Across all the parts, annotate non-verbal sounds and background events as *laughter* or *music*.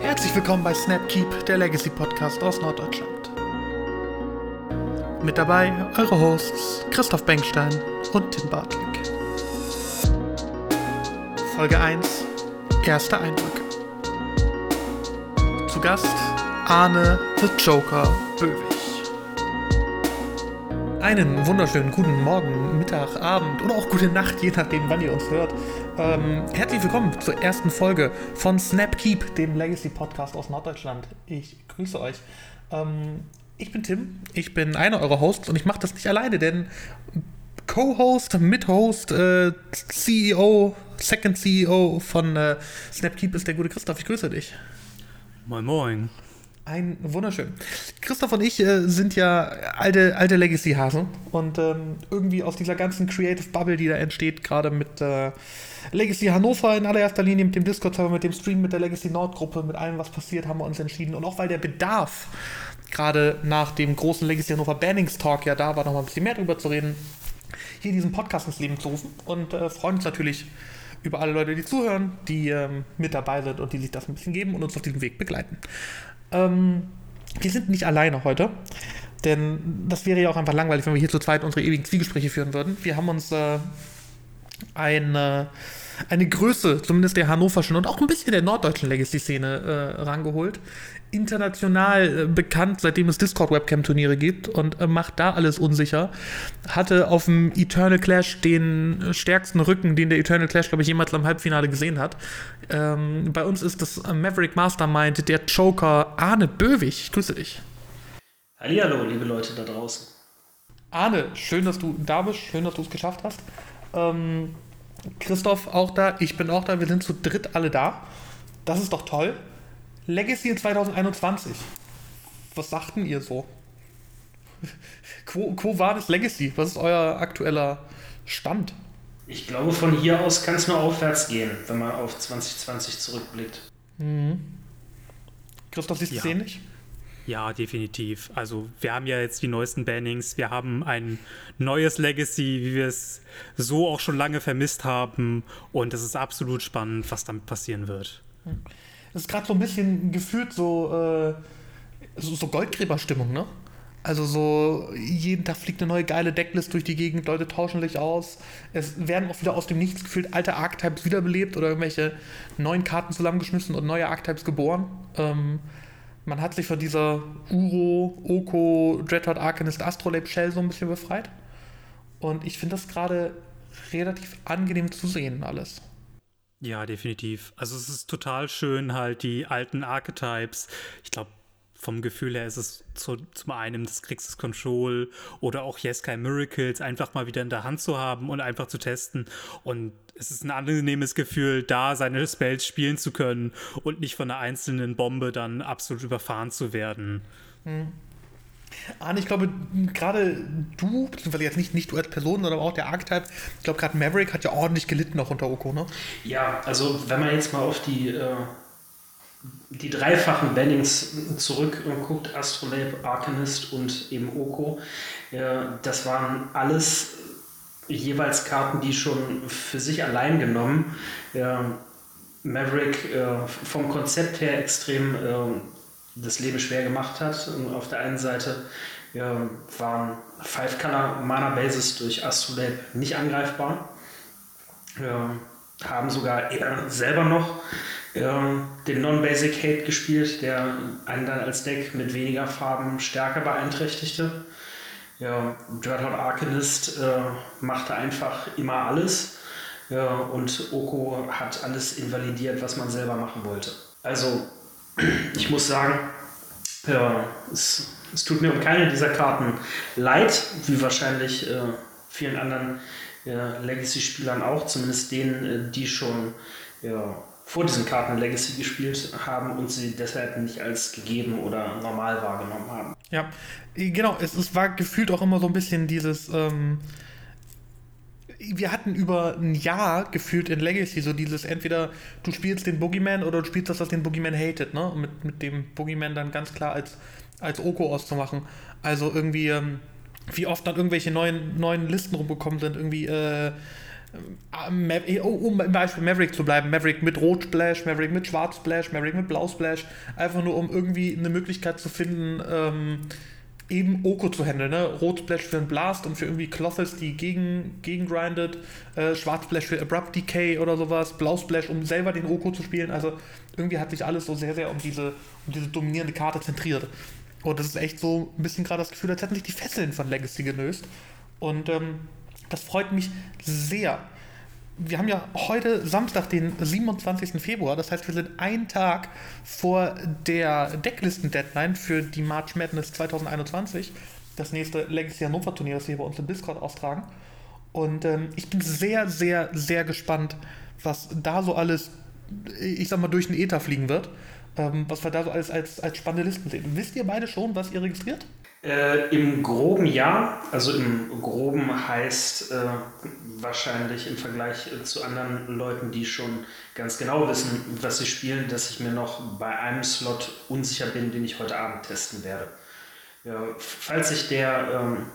Herzlich willkommen bei Snapkeep, der Legacy Podcast aus Norddeutschland. Mit dabei eure Hosts Christoph Bengstein und Tim Bartlick. Folge 1, erste Eindrücke. Zu Gast Arne the Joker Böwig. Einen wunderschönen guten Morgen, Mittag, Abend oder auch gute Nacht, je nachdem, wann ihr uns hört. Ähm, herzlich willkommen zur ersten Folge von Snapkeep, dem Legacy Podcast aus Norddeutschland. Ich grüße euch. Ähm, ich bin Tim, ich bin einer eurer Hosts und ich mache das nicht alleine, denn Co-Host, Mit-Host, äh, CEO, Second CEO von äh, Snapkeep ist der gute Christoph. Ich grüße dich. Moin Moin. Ein wunderschön. Christoph und ich äh, sind ja alte, alte Legacy-Hasen und ähm, irgendwie aus dieser ganzen Creative Bubble, die da entsteht, gerade mit äh, Legacy Hannover in allererster Linie, mit dem Discord-Server, mit dem Stream, mit der Legacy Nord-Gruppe, mit allem, was passiert, haben wir uns entschieden. Und auch weil der Bedarf gerade nach dem großen Legacy Hannover Bannings-Talk ja da war, noch mal ein bisschen mehr drüber zu reden, hier diesen Podcast ins Leben zu rufen und äh, freuen uns natürlich über alle Leute, die zuhören, die ähm, mit dabei sind und die sich das ein bisschen geben und uns auf diesem Weg begleiten. Ähm, wir sind nicht alleine heute, denn das wäre ja auch einfach langweilig, wenn wir hier zu zweit unsere ewigen Zwiegespräche führen würden. Wir haben uns äh, eine, eine Größe, zumindest der hannoverschen und auch ein bisschen der norddeutschen Legacy-Szene äh, rangeholt. International äh, bekannt, seitdem es Discord-Webcam-Turniere gibt und äh, macht da alles unsicher. Hatte auf dem Eternal Clash den stärksten Rücken, den der Eternal Clash, glaube ich, jemals am Halbfinale gesehen hat. Ähm, bei uns ist das Maverick Mastermind, der Joker Arne Böwig. Ich grüße dich. Hallihallo, liebe Leute da draußen. Arne, schön, dass du da bist, schön, dass du es geschafft hast. Ähm, Christoph auch da, ich bin auch da, wir sind zu dritt alle da. Das ist doch toll. Legacy in 2021. Was sagten ihr so? Quo, quo war das Legacy? Was ist euer aktueller Stand? Ich glaube, von hier aus kann es nur aufwärts gehen, wenn man auf 2020 zurückblickt. Mhm. Christoph, siehst du Ja. es ähnlich? Ja, definitiv. Also wir haben ja jetzt die neuesten Bannings, wir haben ein neues Legacy, wie wir es so auch schon lange vermisst haben. Und es ist absolut spannend, was damit passieren wird. Es ist gerade so ein bisschen gefühlt so, äh, so, so Goldgräberstimmung, ne? Also so, jeden Tag fliegt eine neue geile Decklist durch die Gegend, Leute tauschen sich aus. Es werden auch wieder aus dem Nichts gefühlt alte Archetypes wiederbelebt oder irgendwelche neuen Karten zusammengeschmissen und neue Archetypes geboren. Ähm, man hat sich von dieser Uro, Oko, Dreadhorde Arcanist Astrolabe Shell so ein bisschen befreit. Und ich finde das gerade relativ angenehm zu sehen, alles. Ja, definitiv. Also es ist total schön, halt die alten Archetypes. Ich glaube, vom Gefühl her ist es zu, zum einen das Kriegs Control oder auch Jeskai Miracles einfach mal wieder in der Hand zu haben und einfach zu testen. Und es ist ein angenehmes Gefühl, da seine Spells spielen zu können und nicht von einer einzelnen Bombe dann absolut überfahren zu werden. Arne, ich glaube, gerade du, beziehungsweise jetzt nicht, nicht du als Person, sondern auch der Archetype, ich glaube, gerade Maverick hat ja ordentlich gelitten auch unter Oko, ne? Ja, also wenn man jetzt mal auf die, äh, die dreifachen Bannings zurückguckt, Astrolabe, Arcanist und eben Oko, äh, das waren alles jeweils Karten, die schon für sich allein genommen äh, Maverick äh, vom Konzept her extrem äh, das Leben schwer gemacht hat. Und auf der einen Seite ja, waren Five-Color-Mana-Bases durch Astrolabe nicht angreifbar. Ja, haben sogar eher selber noch ja, den Non-Basic Hate gespielt, der einen dann als Deck mit weniger Farben stärker beeinträchtigte. Ja, Dreadhorde Arcanist äh, machte einfach immer alles. Ja, und Oko hat alles invalidiert, was man selber machen wollte. Also, ich muss sagen, ja, es, es tut mir um keine dieser Karten leid, wie wahrscheinlich äh, vielen anderen ja, Legacy-Spielern auch, zumindest denen, äh, die schon ja, vor diesen Karten Legacy gespielt haben und sie deshalb nicht als gegeben oder normal wahrgenommen haben. Ja, genau, es, es war gefühlt auch immer so ein bisschen dieses, ähm, wir hatten über ein Jahr gefühlt in Legacy so dieses, entweder du spielst den Boogeyman oder du spielst das, was den Boogeyman hatet, ne? Mit, mit dem Boogeyman dann ganz klar als, als Oko auszumachen. Also irgendwie, ähm, wie oft dann irgendwelche neuen, neuen Listen rumgekommen sind, irgendwie, äh, äh, um im Beispiel Maverick zu bleiben, Maverick mit Rot Splash, Maverick mit Schwarz Splash, Maverick mit Blau Splash, einfach nur um irgendwie eine Möglichkeit zu finden, ähm, eben Oko zu handeln. Ne? Rot Splash für einen Blast und für irgendwie Clothes, die gegen, gegen grindet, äh, Schwarz Splash für Abrupt Decay oder sowas, Blau Splash, um selber den Oko zu spielen. Also irgendwie hat sich alles so sehr, sehr um diese, um diese dominierende Karte zentriert. Und das ist echt so ein bisschen gerade das Gefühl, als hätten sich die Fesseln von Legacy gelöst. Und ähm, das freut mich sehr. Wir haben ja heute Samstag, den 27. Februar, das heißt, wir sind einen Tag vor der Decklisten-Deadline für die March Madness 2021, das nächste Legacy Hannover Turnier, das wir bei uns im Discord austragen. Und ähm, ich bin sehr, sehr, sehr gespannt, was da so alles, ich sag mal, durch den Äther fliegen wird. Ähm, was wir da so alles als, als spannende Listen sehen. Wisst ihr beide schon, was ihr registriert? Äh, Im groben ja, also im groben heißt äh, wahrscheinlich im Vergleich äh, zu anderen Leuten, die schon ganz genau wissen, was sie spielen, dass ich mir noch bei einem Slot unsicher bin, den ich heute Abend testen werde. Ja, falls sich der ähm,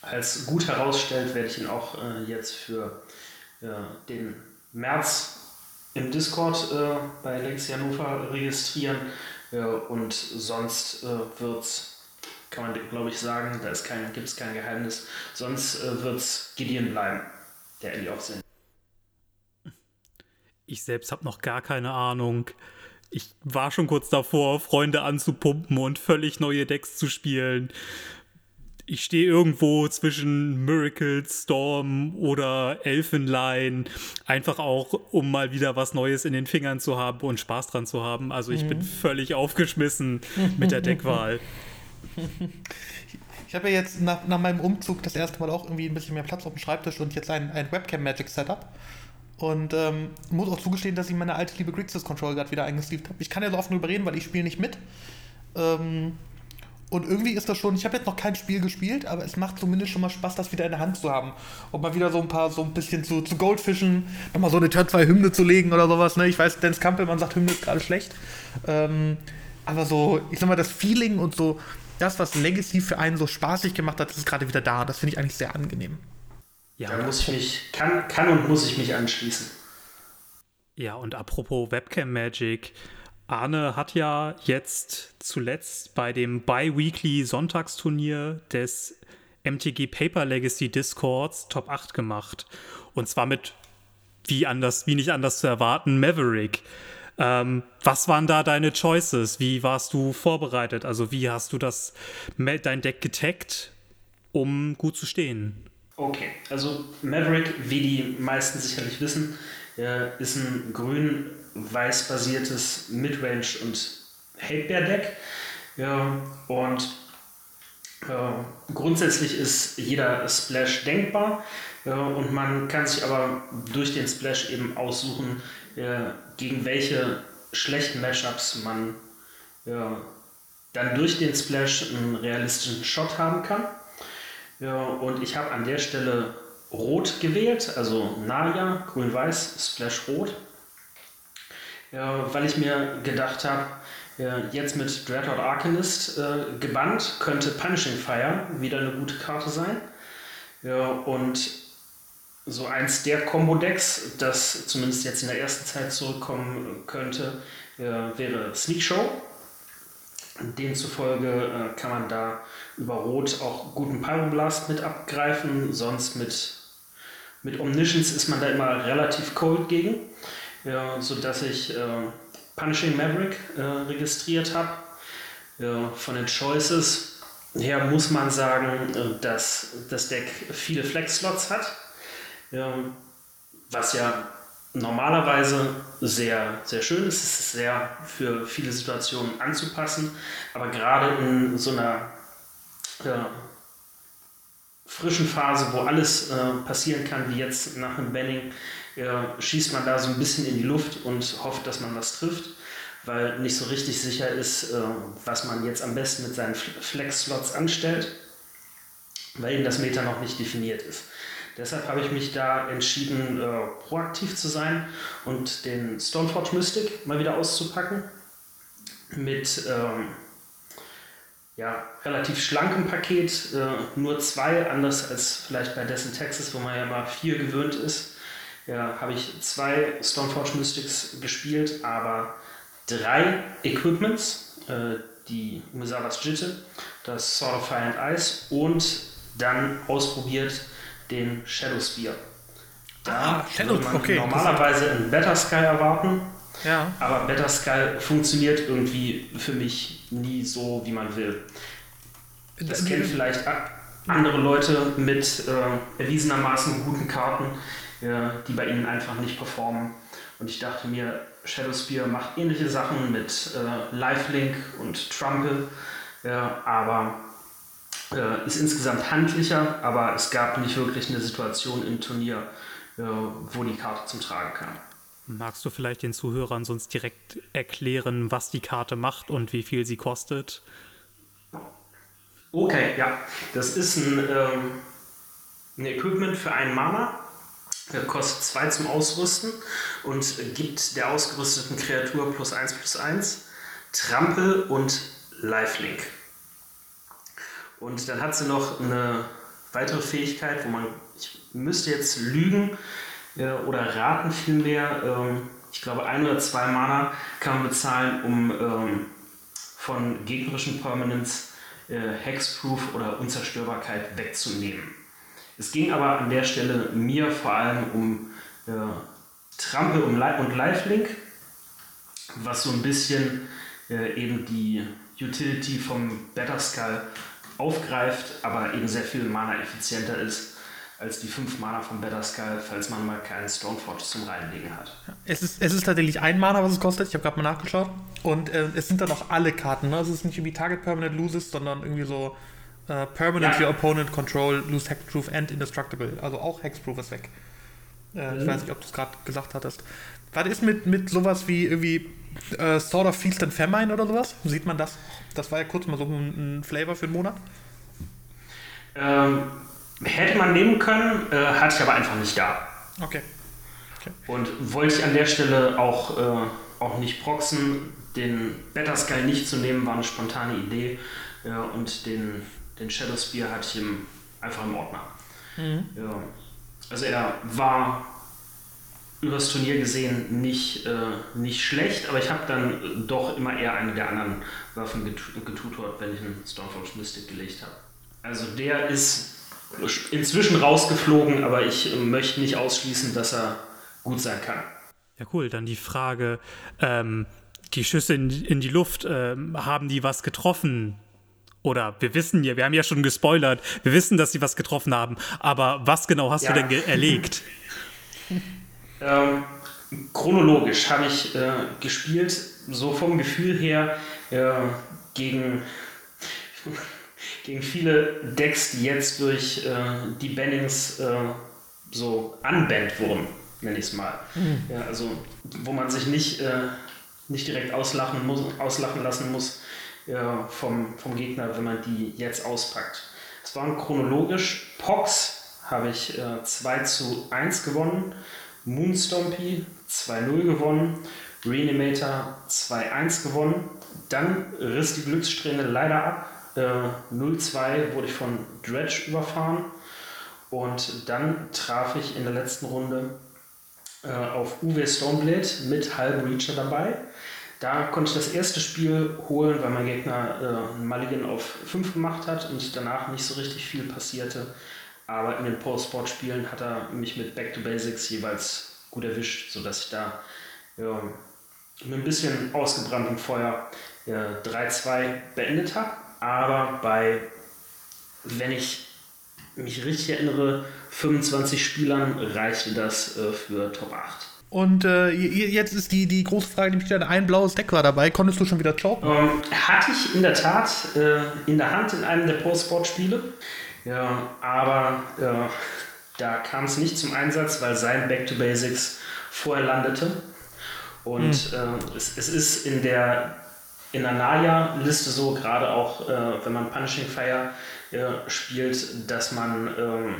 als gut herausstellt, werde ich ihn auch äh, jetzt für den März im Discord äh, bei Legacy Hannover registrieren und sonst wird es kann man, glaube ich, sagen. Da kein, gibt es kein Geheimnis. Sonst äh, wird es Gideon bleiben, der Ellie auch sind. Ich selbst habe noch gar keine Ahnung. Ich war schon kurz davor, Freunde anzupumpen und völlig neue Decks zu spielen. Ich stehe irgendwo zwischen Miracle, Storm oder Elfenline, einfach auch, um mal wieder was Neues in den Fingern zu haben und Spaß dran zu haben. Also ich mhm. bin völlig aufgeschmissen mit der *laughs* Deckwahl. *laughs* Ich habe ja jetzt nach, nach, meinem Umzug das erste Mal auch irgendwie ein bisschen mehr Platz auf dem Schreibtisch und jetzt ein, ein Webcam-Magic-Setup. Und ähm, muss auch zugestehen, dass ich meine alte liebe Grixis Control gerade wieder eingesleeved habe. Ich kann ja so nur überreden, weil ich spiele nicht mit. Ähm, und irgendwie ist das schon, ich habe jetzt noch kein Spiel gespielt, aber es macht zumindest schon mal Spaß, das wieder in der Hand zu haben. Und mal wieder so ein paar, so ein bisschen zu, zu Goldfischen, nochmal so eine Turn 2 Hymne zu legen oder sowas. Ne? Ich weiß, Dennis Kampelmann sagt, Hymne ist gerade schlecht. Ähm, aber so, ich sag mal, das Feeling und so das, was Legacy für einen so spaßig gemacht hat, ist gerade wieder da. Das finde ich eigentlich sehr angenehm. Ja, da muss ich mich, kann, kann und muss ich mich anschließen. Ja, und apropos Webcam Magic, Arne hat ja jetzt zuletzt bei dem Bi-Weekly Sonntagsturnier des MTG Paper Legacy Discords Top 8 gemacht. Und zwar mit, wie anders, wie nicht anders zu erwarten, Maverick. Ähm, was waren da deine Choices? Wie warst du vorbereitet? Also wie hast du das dein Deck getaggt, um gut zu stehen? Okay, also Maverick, wie die meisten sicherlich wissen, äh, ist ein grün-weiß basiertes Midrange und Hatebear-Deck. Ja, und äh, grundsätzlich ist jeder Splash denkbar äh, und man kann sich aber durch den Splash eben aussuchen, äh, gegen welche schlechten Matchups man ja, dann durch den Splash einen realistischen Shot haben kann. Ja, und ich habe an der Stelle Rot gewählt, also Naya, Grün-Weiß, Splash Rot, ja, weil ich mir gedacht habe, jetzt mit Dreadlord Arcanist äh, gebannt, könnte Punishing Fire wieder eine gute Karte sein. Ja, und so eins der Combo-Decks, das zumindest jetzt in der ersten Zeit zurückkommen könnte, äh, wäre Sneak Show. Demzufolge äh, kann man da über Rot auch guten Pyroblast mit abgreifen, sonst mit, mit Omniscience ist man da immer relativ cold gegen, ja, sodass ich äh, Punishing Maverick äh, registriert habe. Ja, von den Choices her muss man sagen, äh, dass das Deck viele Flex-Slots hat was ja normalerweise sehr, sehr schön ist. Es ist sehr für viele Situationen anzupassen, aber gerade in so einer äh, frischen Phase, wo alles äh, passieren kann, wie jetzt nach einem Banning, äh, schießt man da so ein bisschen in die Luft und hofft, dass man was trifft, weil nicht so richtig sicher ist, äh, was man jetzt am besten mit seinen Flex-Slots anstellt, weil eben das Meta noch nicht definiert ist. Deshalb habe ich mich da entschieden, äh, proaktiv zu sein und den Stoneforge Mystic mal wieder auszupacken. Mit, ähm, ja, relativ schlankem Paket, äh, nur zwei, anders als vielleicht bei in Texas, wo man ja mal vier gewöhnt ist. Ja, habe ich zwei Stoneforge Mystics gespielt, aber drei Equipments, äh, die Umezawas Jitte, das Sword of Fire and Ice und dann ausprobiert den Shadow Spear. Da Ah, Shadow- würde man okay, normalerweise einen Better Sky erwarten, Ja. aber Better Sky funktioniert irgendwie für mich nie so, wie man will. Das kennen vielleicht a- andere Leute mit äh, erwiesenermaßen guten Karten, ja, die bei ihnen einfach nicht performen. Und ich dachte mir, Shadow Spear macht ähnliche Sachen mit äh, Lifelink und Trample, aber äh, ist insgesamt handlicher, aber es gab nicht wirklich eine Situation im Turnier, äh, wo die Karte zum Tragen kam. Magst du vielleicht den Zuhörern sonst direkt erklären, was die Karte macht und wie viel sie kostet? Okay, ja. Das ist ein, ähm, ein Equipment für einen Mana. Der kostet 2 zum Ausrüsten und gibt der ausgerüsteten Kreatur plus 1 plus 1, Trampel und Lifelink. Und dann hat sie noch eine weitere Fähigkeit, wo man, ich müsste jetzt lügen äh, oder raten vielmehr, ähm, ich glaube ein oder zwei Mana kann man bezahlen, um ähm, von gegnerischen Permanents äh, Hexproof oder Unzerstörbarkeit wegzunehmen. Es ging aber an der Stelle mir vor allem um äh, Trampel und, Li und Lifelink, was so ein bisschen äh, eben die Utility vom Better Skull aufgreift, aber eben sehr viel Mana effizienter ist als die 5 Mana vom Better Skull, falls man mal keinen Stoneforge zum Reinlegen hat. Es ist, es ist tatsächlich ein Mana, was es kostet. Ich habe gerade mal nachgeschaut. Und äh, es sind dann auch alle Karten. Ne? Also es ist nicht irgendwie Target Permanent Loses, sondern irgendwie so äh, Permanent Ja. Your Opponent Control, Lose Hexproof and Indestructible. Also auch Hexproof ist weg. Äh, Ich Mhm. weiß nicht, ob du es gerade gesagt hattest. Was ist mit, mit sowas wie irgendwie äh, Sword of Feast and Famine oder sowas? Sieht man das? Das war ja kurz mal so ein, ein Flavor für einen Monat. Ähm, hätte man nehmen können, äh, hatte ich aber einfach nicht da. Okay. Und wollte ich an der Stelle auch, äh, auch nicht proxen. Den Better Sky nicht zu nehmen, war eine spontane Idee. Ja, und den, den Shadow Spear hatte ich im, einfach im Ordner. Ja. Also er war übers Turnier gesehen nicht, äh, nicht schlecht, aber ich habe dann doch immer eher eine der anderen Waffen getu- getutort, wenn ich einen Stormforge Mystic gelegt habe. Also der ist inzwischen rausgeflogen, aber ich äh, möchte nicht ausschließen, dass er gut sein kann. Ja, cool. Dann die Frage, ähm, die Schüsse in, in die Luft, ähm, haben die was getroffen? Oder wir wissen ja, wir haben ja schon gespoilert, wir wissen, dass sie was getroffen haben, aber was genau hast Ja. du denn erlegt? *laughs* Ähm, chronologisch habe ich äh, gespielt, so vom Gefühl her, äh, gegen, *laughs* gegen viele Decks, die jetzt durch äh, die Bannings äh, so unbannt wurden, nenne ich es mal. Ja, also, wo man sich nicht, äh, nicht direkt auslachen, muss, auslachen lassen muss äh, vom, vom Gegner, wenn man die jetzt auspackt. Es waren chronologisch Pox habe ich äh, 2 zu 1 gewonnen. Moonstompy 2-0 gewonnen, Reanimator 2-1 gewonnen. Dann riss die Glückssträhne leider ab. Äh, 0-2 wurde ich von Dredge überfahren. Und dann traf ich in der letzten Runde äh, auf Uwe Stoneblade mit halbem Reacher dabei. Da konnte ich das erste Spiel holen, weil mein Gegner äh, einen Mulligan auf 5 gemacht hat und danach nicht so richtig viel passierte. Aber in den Post-Sport-Spielen hat er mich mit Back to Basics jeweils gut erwischt, sodass ich da ja, mit ein bisschen ausgebranntem Feuer ja, 3-2 beendet habe. Aber bei, wenn ich mich richtig erinnere, 25 Spielern reichte das äh, für Top 8. Und äh, jetzt ist die, die große Frage, die mich stelle, ein blaues Deck war dabei. Konntest du schon wieder choken? Ähm, hatte ich in der Tat äh, in der Hand in einem der Post-Sport-Spiele. Ja, aber äh, da kam es nicht zum Einsatz, weil sein Back to Basics vorher landete. Und äh, es, es ist in der, in der Naya-Liste so, gerade auch äh, wenn man Punishing Fire äh, spielt, dass man ähm,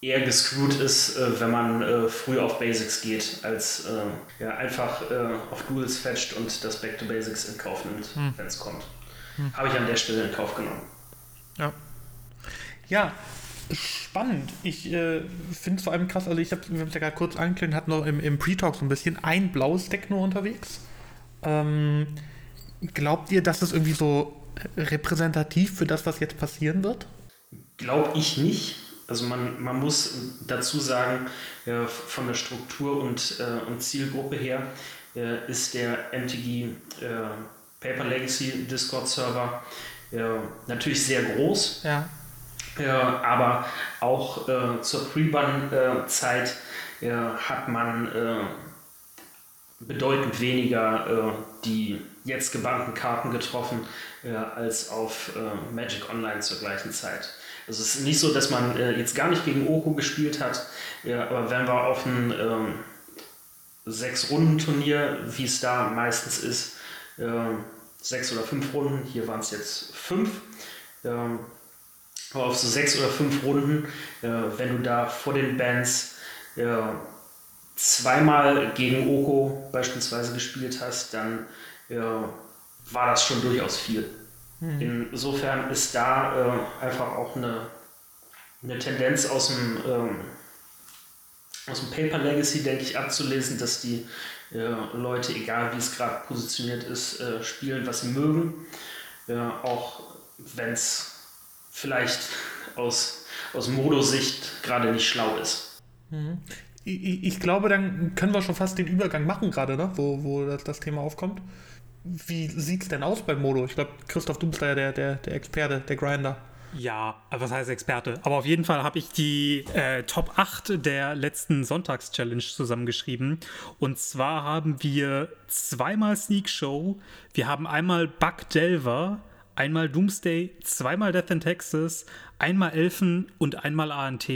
eher gescrewt ist, äh, wenn man äh, früh auf Basics geht, als äh, ja, einfach auf Duels fetcht und das Back to Basics in Kauf nimmt, wenn es kommt. hm. habe ich an der Stelle in Kauf genommen. Ja. Ja, spannend. Ich äh, finde es vor allem krass, also ich habe es ja gerade kurz angekündigt, hat noch im, im Pre-Talk so ein bisschen ein blaues Deck nur unterwegs. Ähm, glaubt ihr, dass es irgendwie so repräsentativ für das, was jetzt passieren wird? Glaube ich nicht. Also man, man muss dazu sagen, äh, von der Struktur und, äh, und Zielgruppe her äh, ist der MTG äh, Paper Legacy Discord Server äh, natürlich sehr groß. Ja. Aber auch äh, zur Pre-Ban-Zeit hat man bedeutend weniger die jetzt gebannten Karten getroffen als auf Magic Online zur gleichen Zeit. Also es ist nicht so, dass man äh, jetzt gar nicht gegen Oko gespielt hat, ja, aber wenn wir auf ein ähm, Sechs-Runden-Turnier, wie es da meistens ist, äh, sechs oder fünf Runden, hier waren es jetzt fünf, äh, aber auf so sechs oder fünf Runden, äh, wenn du da vor den Bands äh, zweimal gegen Oko beispielsweise gespielt hast, dann äh, war das schon durchaus viel. Mhm. Insofern ist da einfach auch eine, eine Tendenz aus dem, ähm, aus dem Paper Legacy, denke ich, abzulesen, dass die Leute, egal wie es gerade positioniert ist, spielen, was sie mögen. auch wenn es vielleicht aus, aus Modosicht gerade nicht schlau ist. Mhm. Ich, ich, glaube, dann können wir schon fast den Übergang machen gerade, ne? wo, wo das, das Thema aufkommt. Wie sieht es denn aus beim Modo? Ich glaube, Christoph, du bist da ja der, der, der Experte, der Grinder. Ja, was heißt Experte? Aber auf jeden Fall habe ich die äh, Top 8 der letzten Sonntags-Challenge zusammengeschrieben. Und zwar haben wir zweimal Sneak Show, wir haben einmal Buck Delver, einmal Doomsday, zweimal Death in Texas, einmal Elfen und einmal ANT.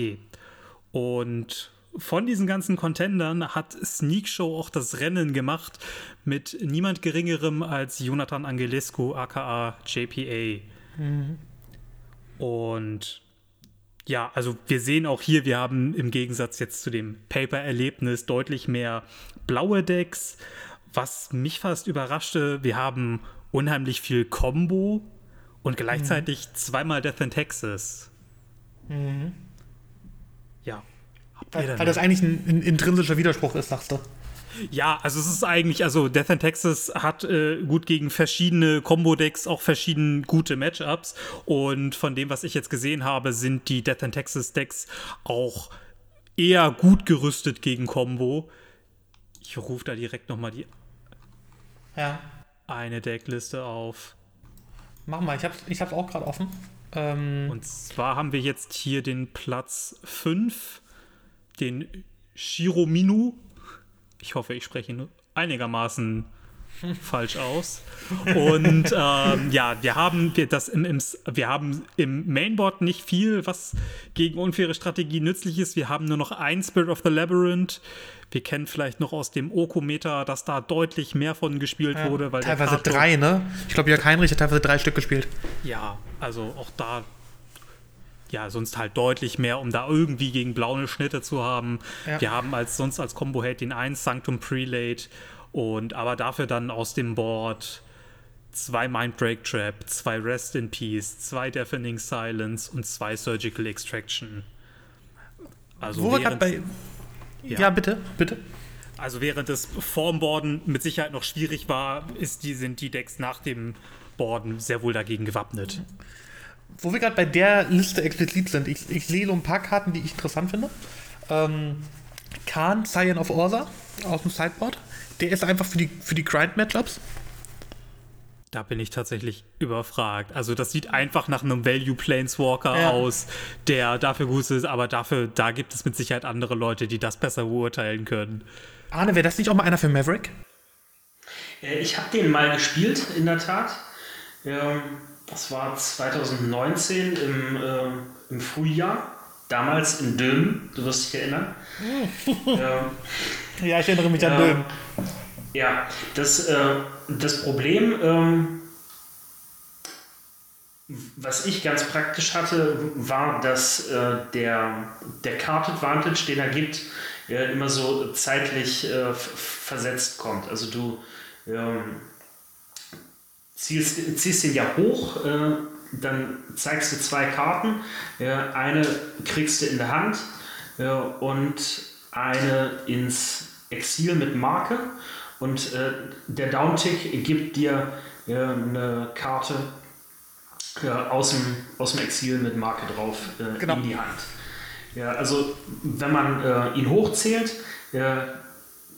Und von diesen ganzen Contendern hat Sneak Show auch das Rennen gemacht mit niemand Geringerem als Jonathan Angelescu, aka JPA. Mhm. Und ja, also wir sehen auch hier, wir haben im Gegensatz jetzt zu dem Paper-Erlebnis deutlich mehr blaue Decks. Was mich fast überraschte, wir haben unheimlich viel Combo und gleichzeitig mhm. zweimal Death in Texas. Mhm. Ja, weil, weil das eigentlich ein, ein, intrinsischer Widerspruch ist, sagst du. Ja, also es ist eigentlich, also Death and Texas hat äh, gut gegen verschiedene Combo-Decks auch verschiedene gute Matchups. Und von dem, was ich jetzt gesehen habe, sind die Death and Texas Decks auch eher gut gerüstet gegen Combo. Ich rufe da direkt nochmal die ja. eine Deckliste auf. Mach mal, ich hab's, ich hab's auch gerade offen. Ähm Und zwar haben wir jetzt hier den Platz 5 den Shirominu. Ich hoffe, ich spreche ihn einigermaßen *laughs* falsch aus. Und ähm, ja, wir haben wir das im, im, wir haben im Mainboard nicht viel, was gegen unfaire Strategie nützlich ist. Wir haben nur noch ein Spirit of the Labyrinth. Wir kennen vielleicht noch aus dem Oko-Meter, dass da deutlich mehr von gespielt ja, wurde. Weil teilweise drei, ne? Ich glaube, Jörg Heinrich hat teilweise drei Stück gespielt. Ja, also auch da ja, sonst halt deutlich mehr, um da irgendwie gegen blaue Schnitte zu haben. Ja. Wir haben als sonst als Combo Hate den 1 Sanctum Prelate und aber dafür dann aus dem Board zwei Mind Break Trap, zwei Rest in Peace, zwei Deafening Silence und zwei Surgical Extraction. Also Wo während, bei ja. ja, bitte, bitte. Also während das Formborden mit Sicherheit noch schwierig war, ist die, sind die Decks nach dem Borden sehr wohl dagegen gewappnet. Wo wir gerade bei der Liste explizit sind, ich, ich sehe so ein paar Karten, die ich interessant finde. Ähm, Khan, Scion of Orsa aus dem Sideboard. Der ist einfach für die, für die Grind-Matchups. Da bin ich tatsächlich überfragt. Also das sieht einfach nach einem Value Planeswalker ja. aus, der dafür gut ist, aber dafür, da gibt es mit Sicherheit andere Leute, die das besser beurteilen können. Arne, wäre das nicht auch mal einer für Maverick? Äh, ich habe den mal gespielt, in der Tat. Ähm, das war 2019 im, äh, im Frühjahr, damals in Dülmen, du wirst dich erinnern. ja. *laughs* ja, ich erinnere mich an Dülmen. Ja, das, äh, das Problem, ähm, was ich ganz praktisch hatte, war, dass äh, der, der Card Advantage, den er gibt, äh, immer so zeitlich äh, versetzt kommt. Also du ähm, ziehst, ziehst den ja hoch, äh, dann zeigst du zwei Karten. Eine kriegst du in der Hand und eine ins Exil mit Marke. Und äh, der Downtick gibt dir ja, eine Karte ja, aus, dem, aus dem Exil mit Marke drauf äh, genau. in die Hand. Ja, also wenn man äh, ihn hochzählt, äh,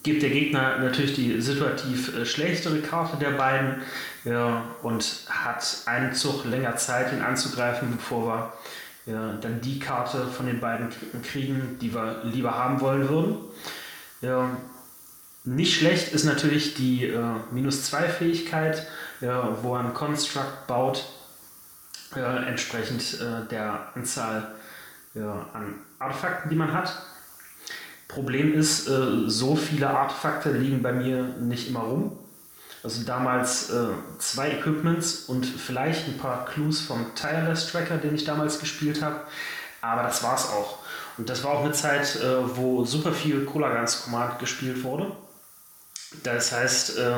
gibt der Gegner natürlich die situativ äh, schlechtere Karte der beiden ja, und hat einen Zug länger Zeit, ihn anzugreifen, bevor wir ja, dann die Karte von den beiden kriegen, die wir lieber haben wollen würden. Ja, nicht schlecht ist natürlich die äh, Minus-2-Fähigkeit, ja, wo er ein Construct baut, äh, entsprechend äh, der Anzahl an Artefakten, die man hat. Problem ist, äh, so viele Artefakte liegen bei mir nicht immer rum. Also damals äh, zwei Equipments und vielleicht ein paar Clues vom Tireless Tracker, den ich damals gespielt habe. Aber das war es auch. Und das war auch eine Zeit, äh, wo super viel Colagans Command gespielt wurde. Das heißt, äh,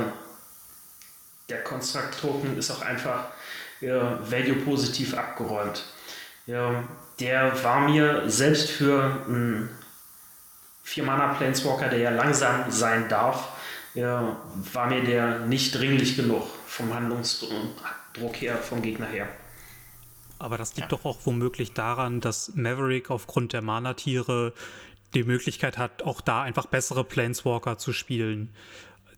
der Construct Token ist auch einfach äh, value positiv abgeräumt. Der war mir selbst für einen 4-Mana Planeswalker, der ja langsam sein darf, ja, war mir der nicht dringlich genug vom Handlungsdruck her, vom Gegner her. Aber das liegt ja. doch auch womöglich daran, dass Maverick aufgrund der Mana-Tiere die Möglichkeit hat, auch da einfach bessere Planeswalker zu spielen.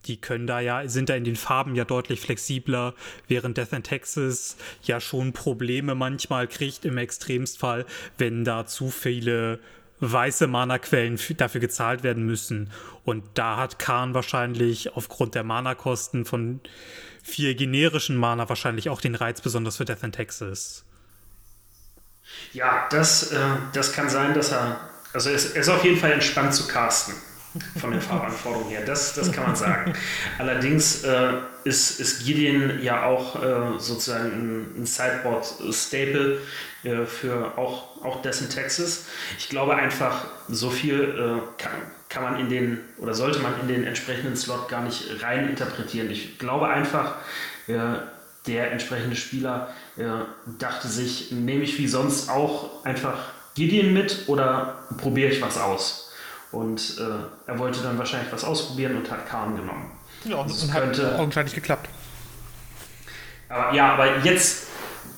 Die können da ja, sind da in den Farben ja deutlich flexibler, während Death and Texas ja schon Probleme manchmal kriegt im Extremstfall, wenn da zu viele weiße Mana-Quellen dafür gezahlt werden müssen. Und da hat Khan wahrscheinlich aufgrund der Mana-Kosten von vier generischen Mana wahrscheinlich auch den Reiz, besonders für Death and Texas. Ja, das, äh, das kann sein, dass er. Also, er er ist auf jeden Fall entspannt zu casten von den Farbanforderungen her. Das, das kann man sagen. Allerdings äh, ist, ist Gideon ja auch äh, sozusagen ein, ein Sideboard-Staple äh, für auch, auch dessen Texas. Ich glaube einfach, so viel äh, kann, kann man in den oder sollte man in den entsprechenden Slot gar nicht rein interpretieren. Ich glaube einfach, äh, der entsprechende Spieler äh, dachte sich, nehme ich wie sonst auch einfach Gideon mit oder probiere ich was aus? Und äh, er wollte dann wahrscheinlich was ausprobieren und hat Kahn genommen. Ja, und, und könnte, hat augenscheinlich geklappt. Aber ja, aber jetzt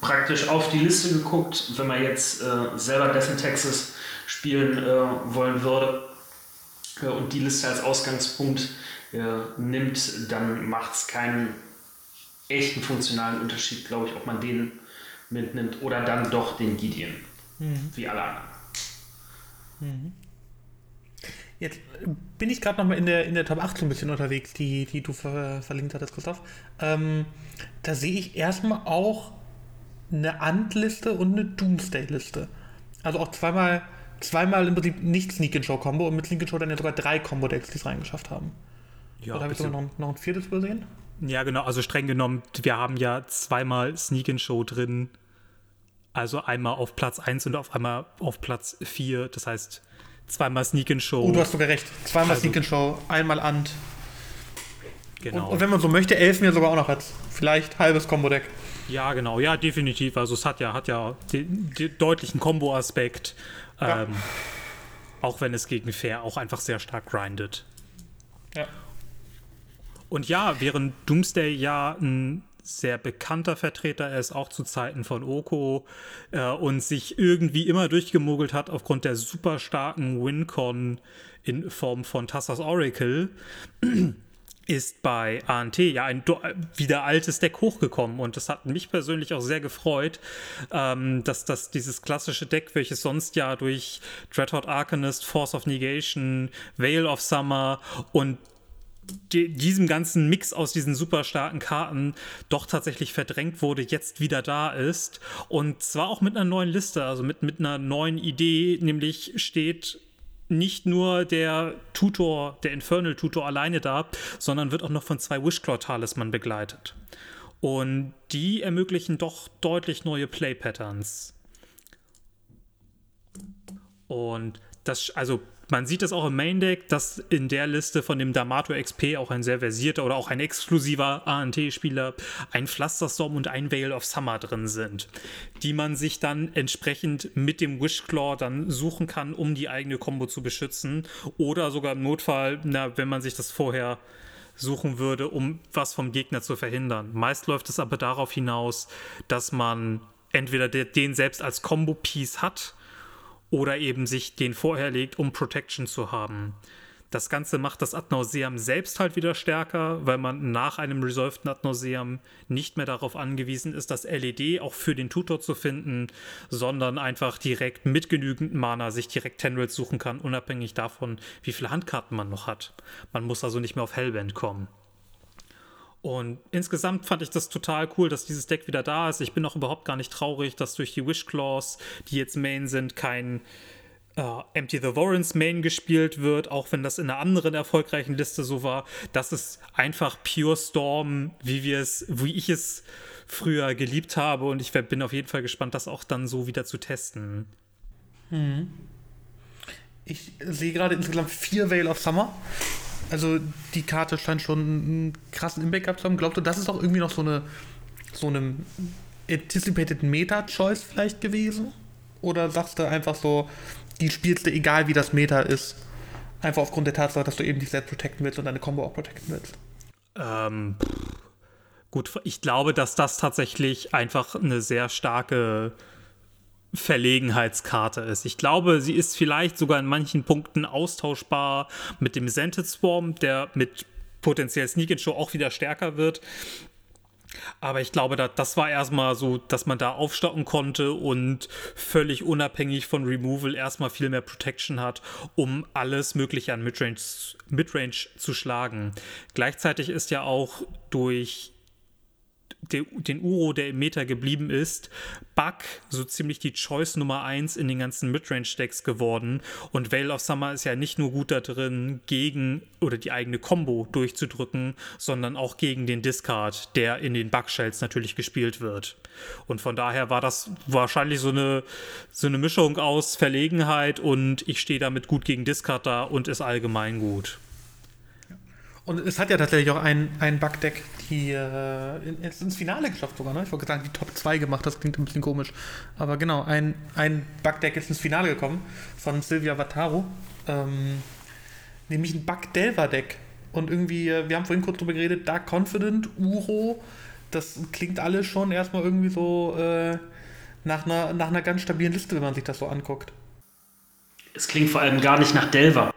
praktisch auf die Liste geguckt, wenn man jetzt äh, selber Death in Texas spielen äh, wollen würde äh, und die Liste als Ausgangspunkt äh, nimmt, dann macht es keinen echten funktionalen Unterschied, glaube ich, ob man den mitnimmt oder dann doch den Gideon, mhm. wie alle anderen. Mhm. Jetzt bin ich gerade nochmal in der, in der Top 8 so ein bisschen unterwegs, die, die du ver, verlinkt hattest, Christoph. Ähm, da sehe ich erstmal auch eine Ant-Liste und eine Doomsday-Liste. Also auch zweimal, zweimal im Prinzip nicht Sneak and Show Combo und mit Sneak and Show dann ja sogar drei Combo-Decks, die es reingeschafft haben. Ja, Oder habe ich sogar noch, noch ein viertes übersehen? Ja, genau. Also streng genommen, wir haben ja zweimal Sneak and Show drin. Also einmal auf Platz 1 und auf einmal auf Platz 4. Das heißt, zweimal Sneak and Show. Oh, du hast sogar recht. Zweimal also, Sneak and Show, einmal Ant. Genau. Und, und, wenn man so möchte, Elfen ja sogar auch noch hat. Vielleicht halbes Combo-Deck. Ja, genau, ja, definitiv. Also es hat ja, hat ja den, den deutlichen Combo-Aspekt. Ja. Ähm, auch wenn es gegen Fair auch einfach sehr stark grindet. Ja. Und ja, während Doomsday ja ein sehr bekannter Vertreter. Er ist auch zu Zeiten von Oko äh, und sich irgendwie immer durchgemogelt hat aufgrund der super starken Wincon in Form von Tassas Oracle. *clears throat* ist bei ANT ja ein wieder altes Deck hochgekommen und das hat mich persönlich auch sehr gefreut, ähm, dass das dieses klassische Deck, welches sonst ja durch Dreadhot Arcanist, Force of Negation, Veil of Summer und diesem ganzen Mix aus diesen super starken Karten doch tatsächlich verdrängt wurde, jetzt wieder da ist. Und zwar auch mit einer neuen Liste, also mit, mit einer neuen Idee, nämlich steht nicht nur der Tutor, der Infernal Tutor alleine da, sondern wird auch noch von zwei Wishclaw Talisman begleitet. Und die ermöglichen doch deutlich neue Play Patterns. Und das, also man sieht es auch im Main Deck, dass in der Liste von dem Damato XP auch ein sehr versierter oder auch ein exklusiver ANT-Spieler, ein Pflasterstorm und ein Veil of Summer drin sind, die man sich dann entsprechend mit dem Wishclaw dann suchen kann, um die eigene Combo zu beschützen oder sogar im Notfall, na, wenn man sich das vorher suchen würde, um was vom Gegner zu verhindern. Meist läuft es aber darauf hinaus, dass man entweder den selbst als Combo-Piece hat oder eben sich den vorher legt, um Protection zu haben. Das Ganze macht das Adnauseam selbst halt wieder stärker, weil man nach einem resolveden Adnauseam nicht mehr darauf angewiesen ist, das LED auch für den Tutor zu finden, sondern einfach direkt mit genügend Mana sich direkt Tendrils suchen kann, unabhängig davon, wie viele Handkarten man noch hat. Man muss also nicht mehr auf Hellbend kommen. Und insgesamt fand ich das total cool, dass dieses Deck wieder da ist. Ich bin auch überhaupt gar nicht traurig, dass durch die Wish Claws, die jetzt Main sind, kein äh, Empty the Warrens Main gespielt wird, auch wenn das in einer anderen erfolgreichen Liste so war. Das ist einfach Pure Storm, wie wir es, wie ich es früher geliebt habe. Und ich bin auf jeden Fall gespannt, das auch dann so wieder zu testen. Hm. Ich sehe gerade insgesamt vier Veil of Summer. Also die Karte scheint schon einen krassen Impact gehabt zu haben. Glaubst du, das ist auch irgendwie noch so eine so eine anticipated Meta-Choice vielleicht gewesen? Oder sagst du einfach so, die spielst du egal wie das Meta ist? Einfach aufgrund der Tatsache, dass du eben dich selbst protecten willst und deine Combo auch protecten willst. Ähm, gut, ich glaube, dass das tatsächlich einfach eine sehr starke Verlegenheitskarte ist. Ich glaube, sie ist vielleicht sogar in manchen Punkten austauschbar mit dem Scented Swarm, der mit potenziell Sneak and Show auch wieder stärker wird. Aber ich glaube, das war erstmal so, dass man da aufstocken konnte und völlig unabhängig von Removal erstmal viel mehr Protection hat, um alles Mögliche an Midrange, Midrange zu schlagen. Gleichzeitig ist ja auch durch den Uro, der im Meta geblieben ist, Bug so ziemlich die Choice Nummer 1 in den ganzen Midrange-Decks geworden. Und Veil of Summer ist ja nicht nur gut da drin, gegen oder die eigene Combo durchzudrücken, sondern auch gegen den Discard, der in den Bug-Shells natürlich gespielt wird. Und von daher war das wahrscheinlich so eine, so eine Mischung aus Verlegenheit und ich stehe damit gut gegen Discard da und ist allgemein gut. Und es hat ja tatsächlich auch ein, ein Bugdeck, die äh, ins Finale geschafft sogar, ne? Ich wollte sagen, die Top 2 gemacht, das klingt ein bisschen komisch. Aber genau, ein, ein Bugdeck ist ins Finale gekommen von Silvia Vataro. Ähm, nämlich ein Bug-Delver-Deck. Und irgendwie, äh, wir haben vorhin kurz drüber geredet, Dark Confident, Uro, das klingt alles schon erstmal irgendwie so äh, nach, einer, nach einer ganz stabilen Liste, wenn man sich das so anguckt. Es klingt vor allem gar nicht nach Delver.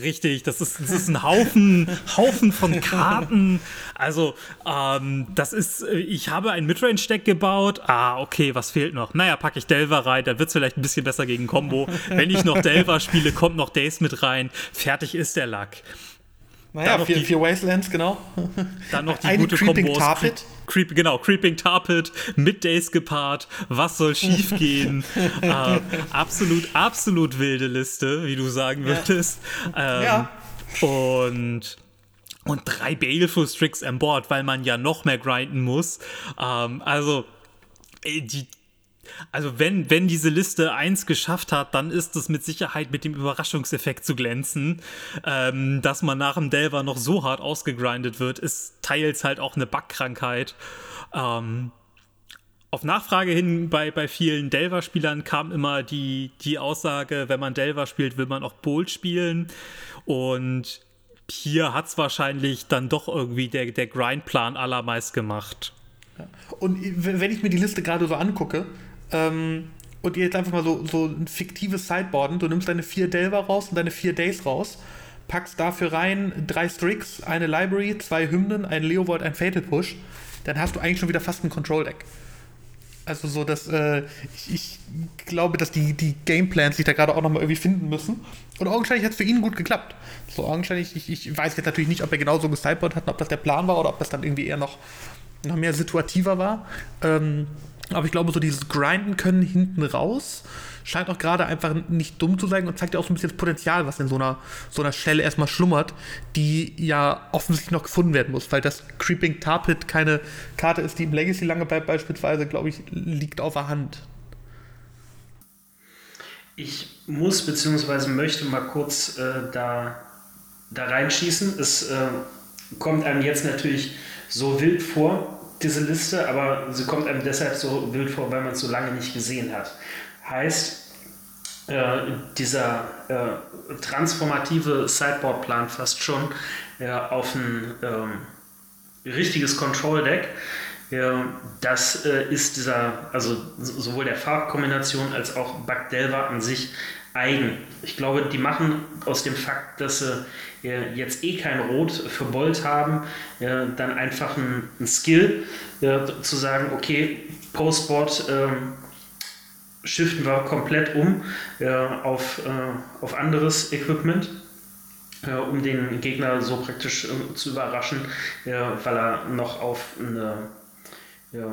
Richtig, das ist, das ist ein Haufen, Haufen von Karten. Also, ähm, das ist, äh, ich habe ein Midrange-Deck gebaut. Ah, okay, was fehlt noch? Naja, packe ich Delver rein, dann wird es vielleicht ein bisschen besser gegen Combo. Wenn ich noch Delver spiele, kommt noch Days mit rein. Fertig ist der Lack. Naja, vier, die, vier Wastelands, genau. Dann noch die Eine gute Combo Tarpit. Creep, genau, Creeping Tarpit mit Days gepaart. Was soll schiefgehen? *laughs* äh, absolut, absolut wilde Liste, wie du sagen würdest. Ja. Ähm, ja. Und und drei Baleful Strix an Bord, weil man ja noch mehr grinden muss. Ähm, also, die, also wenn, wenn diese Liste eins geschafft hat, dann ist es mit Sicherheit mit dem Überraschungseffekt zu glänzen. Ähm, dass man nach dem Delver noch so hart ausgegrindet wird, ist teils halt auch eine Bugkrankheit. Ähm, auf Nachfrage hin bei, bei vielen Delver-Spielern kam immer die, die Aussage, wenn man Delver spielt, will man auch Bolt spielen. Und hier hat es wahrscheinlich dann doch irgendwie der, der Grindplan allermeist gemacht. Und wenn ich mir die Liste gerade so angucke, ähm, und jetzt einfach mal so, so ein fiktives Sideboarden. Du nimmst deine vier Delver raus und deine vier Days raus, packst dafür rein drei Strix, eine Library, zwei Hymnen, ein Leovold, ein Fatal Push. Dann hast du eigentlich schon wieder fast ein Control-Deck. Also so, dass äh, ich, ich, glaube, dass die, die Gameplans sich da gerade auch nochmal irgendwie finden müssen. Und augenscheinlich hat es für ihn gut geklappt. So augenscheinlich, ich, ich weiß jetzt natürlich nicht, ob er genauso gesideboard hat, ob das der Plan war oder ob das dann irgendwie eher noch, noch mehr situativer war. Ähm, aber ich glaube, so dieses Grinden können hinten raus scheint auch gerade einfach nicht dumm zu sein und zeigt ja auch so ein bisschen das Potenzial, was in so einer, so einer Stelle erstmal schlummert, die ja offensichtlich noch gefunden werden muss, weil das Creeping Tarpit keine Karte ist, die im Legacy lange bleibt, beispielsweise, glaube ich, liegt auf der Hand. Ich muss bzw. möchte mal kurz äh, da, da reinschießen. Es äh, kommt einem jetzt natürlich so wild vor, diese Liste, aber sie kommt einem deshalb so wild vor, weil man es so lange nicht gesehen hat. Heißt, äh, dieser äh, transformative Sideboard-Plan fast schon äh, auf ein ähm, richtiges Control-Deck. das äh, ist dieser, also sowohl der Farbkombination als auch Bagdelva an sich eigen. Ich glaube, die machen aus dem Fakt, dass sie jetzt eh kein Rot für Bolt haben, dann einfach ein, Skill, zu sagen, okay, Postboard ähm, shiften wir komplett um auf, äh, anderes Equipment. um den Gegner so praktisch äh, zu überraschen, weil er noch auf eine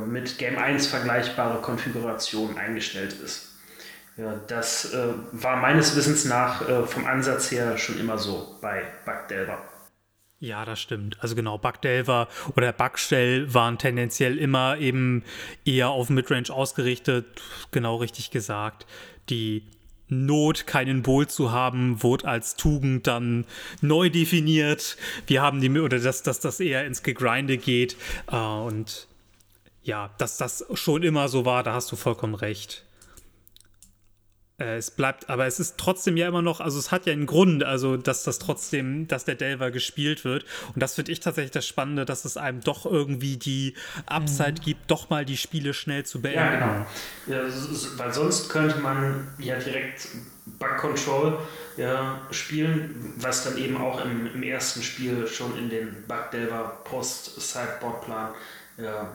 mit Game 1 vergleichbare Konfiguration eingestellt ist. Ja, das äh, war meines Wissens nach äh, vom Ansatz her schon immer so bei Bugdelver. Ja, das stimmt. Also genau, Bugdelver oder Bugshell waren tendenziell immer eben eher auf Midrange ausgerichtet, genau richtig gesagt. Die Not, keinen Bowl zu haben, wurde als Tugend dann neu definiert. Wir haben die, oder dass, dass das eher ins Gegrinde geht. Äh, und ja, dass das schon immer so war, da hast du vollkommen recht. Äh, es bleibt, aber es ist trotzdem ja immer noch, also es hat ja einen Grund, also dass das trotzdem, dass der Delver gespielt wird. Und das finde ich tatsächlich das Spannende, dass es einem doch irgendwie die Upside mhm. gibt, doch mal die Spiele schnell zu beenden. Ja, genau. Ja, weil sonst könnte man ja direkt Bug Control ja, spielen, was dann eben auch im, im ersten Spiel schon in den Bug Delver Post-Sideboard-Plan ja,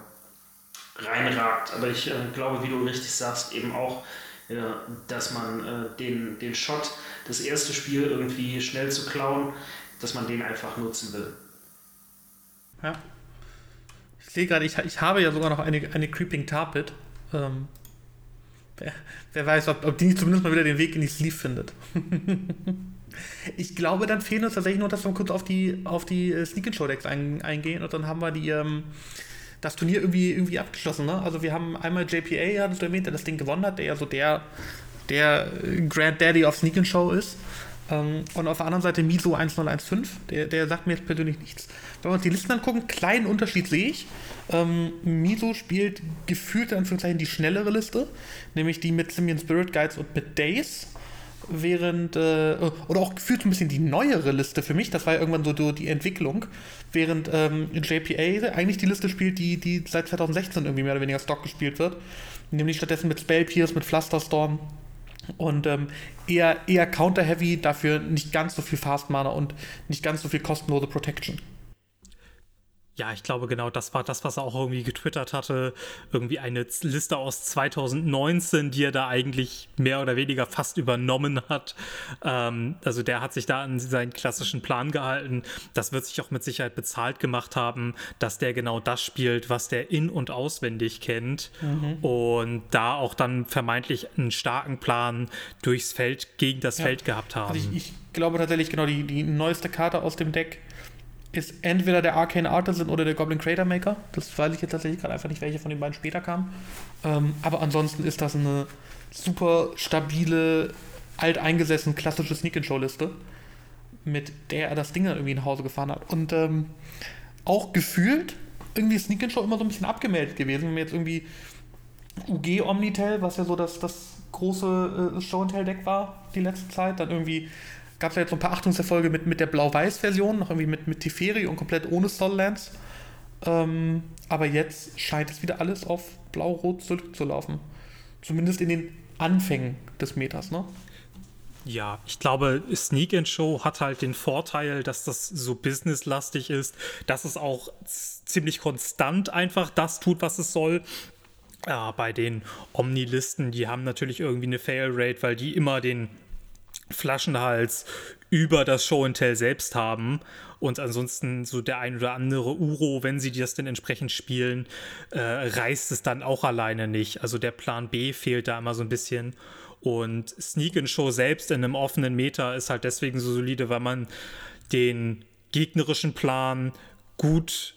reinragt. Aber ich äh, glaube, wie du richtig sagst, eben auch ja, dass man äh, den, den Shot, das erste Spiel irgendwie schnell zu klauen, dass man den einfach nutzen will. Ja. Ich sehe gerade, ich, ich habe ja sogar noch eine, eine Creeping Tarpit. Ähm, wer, wer, weiß, ob, ob die zumindest mal wieder den Weg in die Sleeve findet. *laughs* ich glaube, dann fehlen uns tatsächlich nur, dass wir kurz auf die, auf die äh, Sneak Show Decks ein, eingehen und dann haben wir die. Ähm, das Turnier irgendwie, irgendwie abgeschlossen. Ne? Also wir haben einmal JPA, hattest du erwähnt, der das Ding gewonnen hat, der ja so der, der Granddaddy of Sneak Show ist. Ähm, und auf der anderen Seite Miso 1015, der, der sagt mir jetzt persönlich nichts. Wenn wir uns die Listen angucken, kleinen Unterschied sehe ich. Ähm, Miso spielt gefühlt in Anführungszeichen die schnellere Liste, nämlich die mit Simian Spirit Guides und mit Days während, äh, oder auch gefühlt ein bisschen die neuere Liste für mich, das war ja irgendwann so die Entwicklung, während ähm, JPA eigentlich die Liste spielt, die, die seit 2016 irgendwie mehr oder weniger Stock gespielt wird, nämlich stattdessen mit Spell Pierce, mit Flusterstorm und ähm, eher, eher Counter-Heavy, dafür nicht ganz so viel Fast Mana und nicht ganz so viel kostenlose Protection. Ja, ich glaube, genau das war das, was er auch irgendwie getwittert hatte. Irgendwie eine Liste aus 2019, die er da eigentlich mehr oder weniger fast übernommen hat. Ähm, also der hat sich da an seinen klassischen Plan gehalten. Das wird sich auch mit Sicherheit bezahlt gemacht haben, dass der genau das spielt, was der in- und auswendig kennt. Mhm. Und da auch dann vermeintlich einen starken Plan durchs Feld, gegen das ja. Feld gehabt haben. Also ich, ich glaube tatsächlich, genau, die, die neueste Karte aus dem Deck ist entweder der Arcane Artisan oder der Goblin Crater Maker. Das weiß ich jetzt tatsächlich gerade einfach nicht, welche von den beiden später kam. Ähm, aber ansonsten ist das eine super stabile, alteingesessene, klassische Sneak-and-Show-Liste, mit der er das Ding dann irgendwie nach Hause gefahren hat. Und ähm, auch gefühlt irgendwie Sneak-and-Show immer so ein bisschen abgemeldet gewesen. Wenn wir jetzt irgendwie UG Omnitel, was ja so das, das große äh, Show-and-Tell-Deck war die letzte Zeit, dann irgendwie gab es ja jetzt so ein paar Achtungserfolge mit, mit der Blau-Weiß-Version, noch irgendwie mit, mit Teferi und komplett ohne Sollands. Ähm, aber jetzt scheint es wieder alles auf Blau-Rot zurückzulaufen. Zumindest in den Anfängen des Metas, ne? Ja, ich glaube, Sneak and Show hat halt den Vorteil, dass das so businesslastig ist, dass es auch ziemlich konstant einfach das tut, was es soll. Ja, bei den Omni-Listen, die haben natürlich irgendwie eine Fail-Rate, weil die immer den Flaschenhals über das Show and Tell selbst haben und ansonsten so der ein oder andere Uro, wenn sie das denn entsprechend spielen, äh, reißt es dann auch alleine nicht. Also der Plan B fehlt da immer so ein bisschen. Und Sneak and Show selbst in einem offenen Meter ist halt deswegen so solide, weil man den gegnerischen Plan gut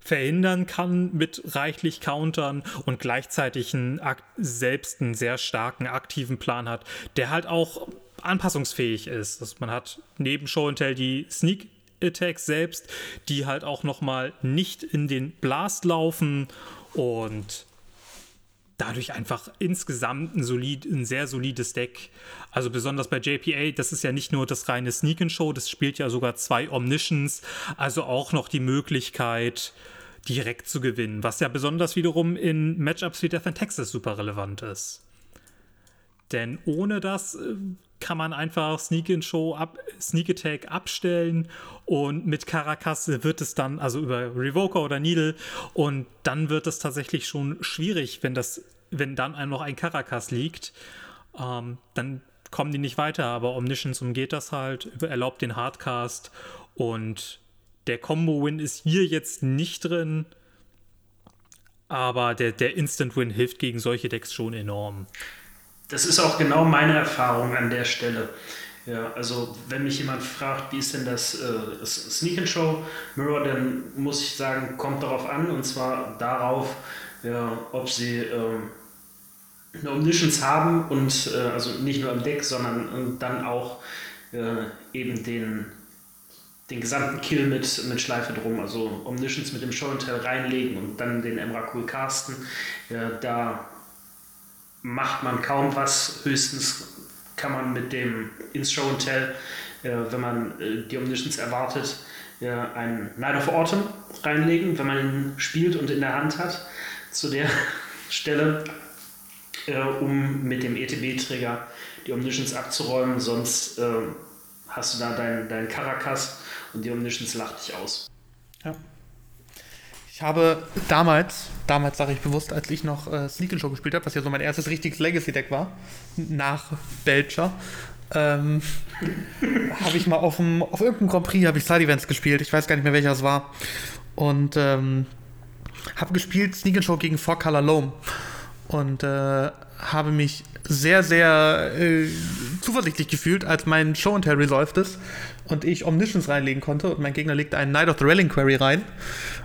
verhindern kann mit reichlich Countern und gleichzeitig einen selbst einen sehr starken aktiven Plan hat, der halt auch anpassungsfähig ist. Dass man hat neben Show and Tell die Sneak Attacks selbst, die halt auch noch mal nicht in den Blast laufen und dadurch einfach insgesamt ein, solid, ein sehr solides Deck. Also besonders bei JPA, das ist ja nicht nur das reine Sneak and Show, das spielt ja sogar zwei Omniscience, also auch noch die Möglichkeit, direkt zu gewinnen, was ja besonders wiederum in Matchups wie Death and Texas super relevant ist. Denn ohne das äh, kann man einfach Sneak in Show ab, Sneak Attack abstellen und mit Caracas wird es dann, also über Revoker oder Needle, und dann wird es tatsächlich schon schwierig, wenn das, wenn dann einem noch ein Caracas liegt, ähm, dann kommen die nicht weiter, aber Omniscience umgeht das halt, erlaubt den Hardcast und der Combo-Win ist hier jetzt nicht drin, aber der, der Instant-Win hilft gegen solche Decks schon enorm. Das ist auch genau meine Erfahrung an der Stelle. Ja, also wenn mich jemand fragt, wie ist denn das äh, Sneak and Show Mirror, dann muss ich sagen, kommt darauf an und zwar darauf, ja, ob sie ähm, eine Omniscience haben und äh, also nicht nur im Deck, sondern dann auch äh, eben den, den gesamten Kill mit, mit Schleife drum, also Omniscience mit dem Show and Tell reinlegen und dann den Emrakul casten. Ja, da macht man kaum was. Höchstens kann man mit dem ins Show and Tell, äh, wenn man äh, die Omniscience erwartet, äh, einen Night of Autumn reinlegen, wenn man ihn spielt und in der Hand hat. Zu der *laughs* Stelle, äh, um mit dem ETB-Träger die Omniscience abzuräumen. Sonst äh, hast du da deinen dein Caracas und die Omniscience lacht dich aus. Ich habe damals, damals sage ich bewusst, als ich noch äh, Sneak Show gespielt habe, was ja so mein erstes richtiges Legacy-Deck war, nach Belcher, ähm, *laughs* habe ich mal auf, dem, auf irgendeinem Grand Prix habe ich Side Events gespielt. Ich weiß gar nicht mehr, welcher es war. Und ähm, habe gespielt Sneak Show gegen Four Color Loam. Und äh, habe mich sehr, sehr äh, zuversichtlich gefühlt, als mein Show and Tell resolved ist und ich Omniscience reinlegen konnte und mein Gegner legt einen Knight of the Rallying Query rein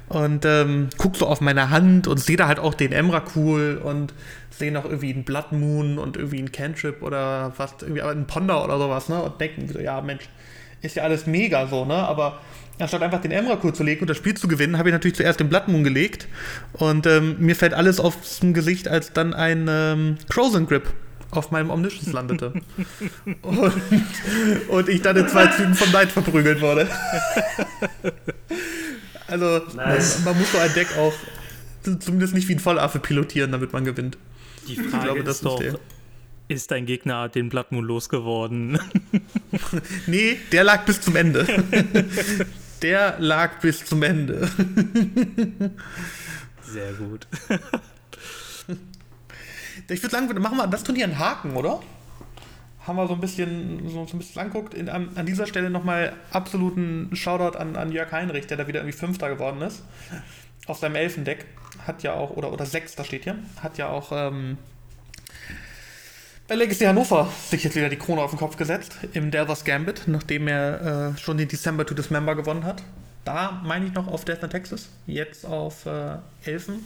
und ähm, guck so auf meine Hand und sehe da halt auch den Emrakul und sehe noch irgendwie einen Blood Moon und irgendwie einen Cantrip oder was, irgendwie einen Ponder oder sowas, ne? Und denken so, ja Mensch, ist ja alles mega so, ne? Aber anstatt einfach den Emrakul zu legen und das Spiel zu gewinnen, habe ich natürlich zuerst den Blood Moon gelegt und ähm, mir fällt alles aufs Gesicht, als dann ein ähm, Frozen Grip auf meinem Omniscience landete. und, und, ich dann in zwei Zügen vom Neid verprügelt wurde. also, nice. man, muss so ein Deck auch zumindest nicht wie ein Vollaffe pilotieren, damit man gewinnt. Die Frage glaube, ist doch, ist dein Gegner den Blood Moon losgeworden? *laughs* nee, der lag bis zum Ende. der lag bis zum Ende. Sehr gut. *laughs* Ich würde sagen, machen wir das Turnier einen Haken, oder? Haben wir so ein bisschen, so, so ein bisschen anguckt. In, an, an, dieser Stelle nochmal absoluten Shoutout an, an Jörg Heinrich, der da wieder irgendwie Fünfter geworden ist. Auf seinem Elfendeck. Hat ja auch, oder, oder Sechster steht hier, hat ja auch ähm, bei Legacy Hannover sich jetzt wieder die Krone auf den Kopf gesetzt. Im Delvers Gambit, nachdem er äh, schon den December to Dismember gewonnen hat. Da meine ich noch auf Death in Texas. Jetzt auf äh, Elfen.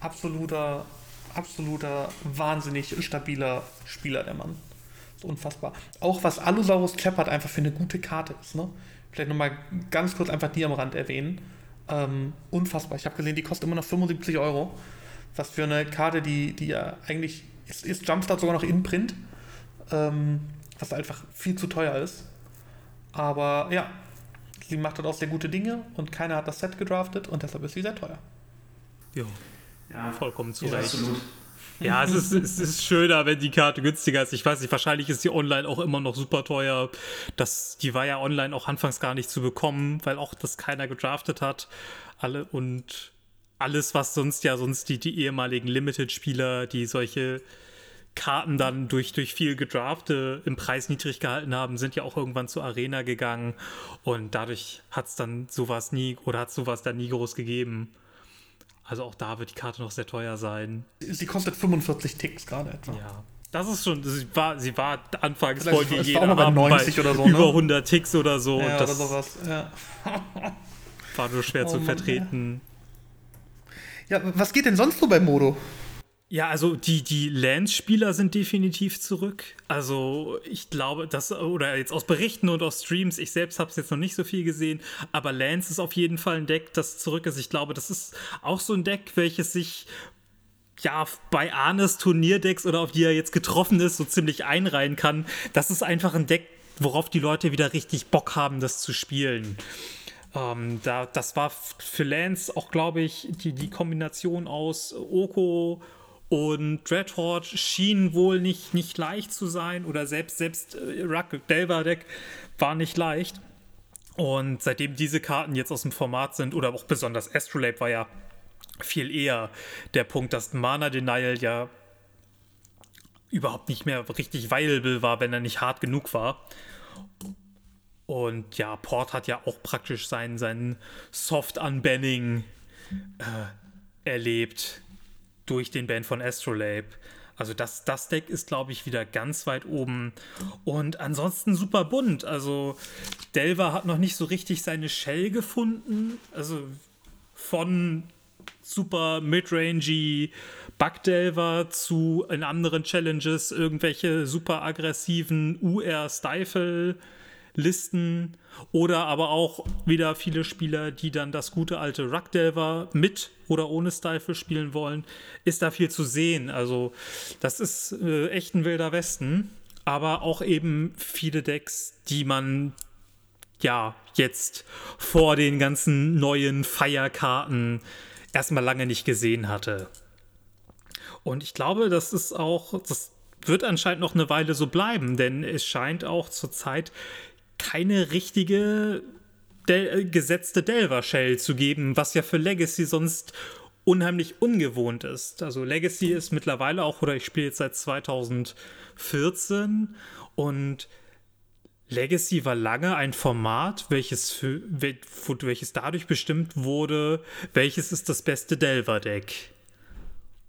Absoluter absoluter, wahnsinnig stabiler Spieler, der Mann. ist unfassbar. Auch was Allosaurus Shepard einfach für eine gute Karte ist, ne? Vielleicht nochmal ganz kurz einfach die am Rand erwähnen. Ähm, unfassbar. Ich habe gesehen, die kostet immer noch 75 Euro. Was für eine Karte, die, die ja eigentlich ist, ist Jumpstart sogar noch in Print. Ähm, was einfach viel zu teuer ist. Aber ja, sie macht dort auch sehr gute Dinge und keiner hat das Set gedraftet und deshalb ist sie sehr teuer. Ja, ja, vollkommen zu Recht. Ja, es ist, es ist schöner, wenn die Karte günstiger ist. Ich weiß nicht, wahrscheinlich ist die online auch immer noch super teuer. Das, die war ja online auch anfangs gar nicht zu bekommen, weil auch das keiner gedraftet hat. Alle und alles, was sonst ja sonst die, die ehemaligen Limited-Spieler, die solche Karten dann durch, durch viel Gedrafte im Preis niedrig gehalten haben, sind ja auch irgendwann zur Arena gegangen. Und dadurch hat es dann sowas nie oder hat sowas dann nie groß gegeben. Also auch da wird die Karte noch sehr teuer sein. Sie kostet 45 Ticks gerade etwa. Ja. Das ist schon, sie war, sie war anfangs wollte jeder war bei 90 bei oder so, über ne? 100 Ticks oder so. Ja, das oder sowas. Ja. war nur schwer *laughs* oh, zu vertreten. Ja, was geht denn sonst so beim Modo? Ja, also die, die Lance-Spieler sind definitiv zurück. Also ich glaube, dass, oder jetzt aus Berichten und aus Streams, ich selbst habe es jetzt noch nicht so viel gesehen, aber Lance ist auf jeden Fall ein Deck, das zurück ist. Ich glaube, das ist auch so ein Deck, welches sich ja, bei Arnes Turnierdecks oder auf die er jetzt getroffen ist, so ziemlich einreihen kann. Das ist einfach ein Deck, worauf die Leute wieder richtig Bock haben, das zu spielen. Ähm, da, das war für Lance auch, glaube ich, die, die Kombination aus Oko und Dreadhorde schien wohl nicht, nicht leicht zu sein oder selbst, selbst äh, Ruck war nicht leicht. Und seitdem diese Karten jetzt aus dem Format sind, oder auch besonders Astrolabe war ja viel eher der Punkt, dass Mana Denial ja überhaupt nicht mehr richtig viable war, wenn er nicht hart genug war. Und ja, Port hat ja auch praktisch sein, sein Soft-Unbanning äh, erlebt durch den Band von Astrolabe. Also das, das Deck ist, glaube ich, wieder ganz weit oben. Und ansonsten super bunt. Also Delver hat noch nicht so richtig seine Shell gefunden. Also von super midrangey Bugdelver zu in anderen Challenges irgendwelche super aggressiven UR-Stifle Listen oder aber auch wieder viele Spieler, die dann das gute alte Ruckdelver mit oder ohne Stifle spielen wollen, ist da viel zu sehen. Also das ist äh, echt ein wilder Westen, aber auch eben viele Decks, die man ja jetzt vor den ganzen neuen Feierkarten erstmal lange nicht gesehen hatte. Und ich glaube, das ist auch, das wird anscheinend noch eine Weile so bleiben, denn es scheint auch zurzeit keine richtige Del äh, gesetzte Delver-Shell zu geben, was ja für Legacy sonst unheimlich ungewohnt ist. Also Legacy ist mittlerweile auch, oder ich spiele jetzt seit 2014 und Legacy war lange ein Format, welches, für, welches dadurch bestimmt wurde, welches ist das beste Delver-Deck.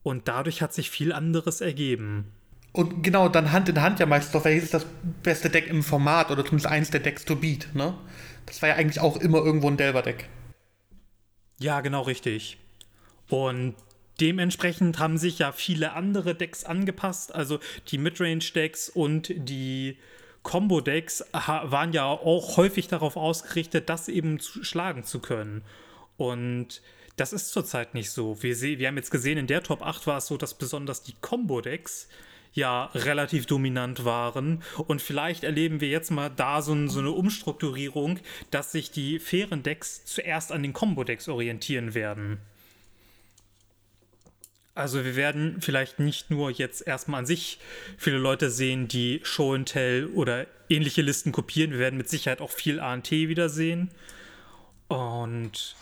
Und dadurch hat sich viel anderes ergeben. Und genau, dann Hand in Hand ja meistens doch, welches ist das beste Deck im Format oder zumindest eins der Decks to beat, ne? Das war ja eigentlich auch immer irgendwo ein Delver-Deck. Ja, genau richtig. Und dementsprechend haben sich ja viele andere Decks angepasst. Also die Midrange-Decks und die Combo-Decks waren ja auch häufig darauf ausgerichtet, das eben zu schlagen zu können. Und das ist zurzeit nicht so. Wir, wir haben jetzt gesehen, in der Top 8 war es so, dass besonders die Combo-Decks ja relativ dominant waren. Und vielleicht erleben wir jetzt mal da so, so eine Umstrukturierung, dass sich die fairen Decks zuerst an den Combo-Decks orientieren werden. Also wir werden vielleicht nicht nur jetzt erstmal an sich viele Leute sehen, die Show and Tell oder ähnliche Listen kopieren. Wir werden mit Sicherheit auch viel ANT wiedersehen. Und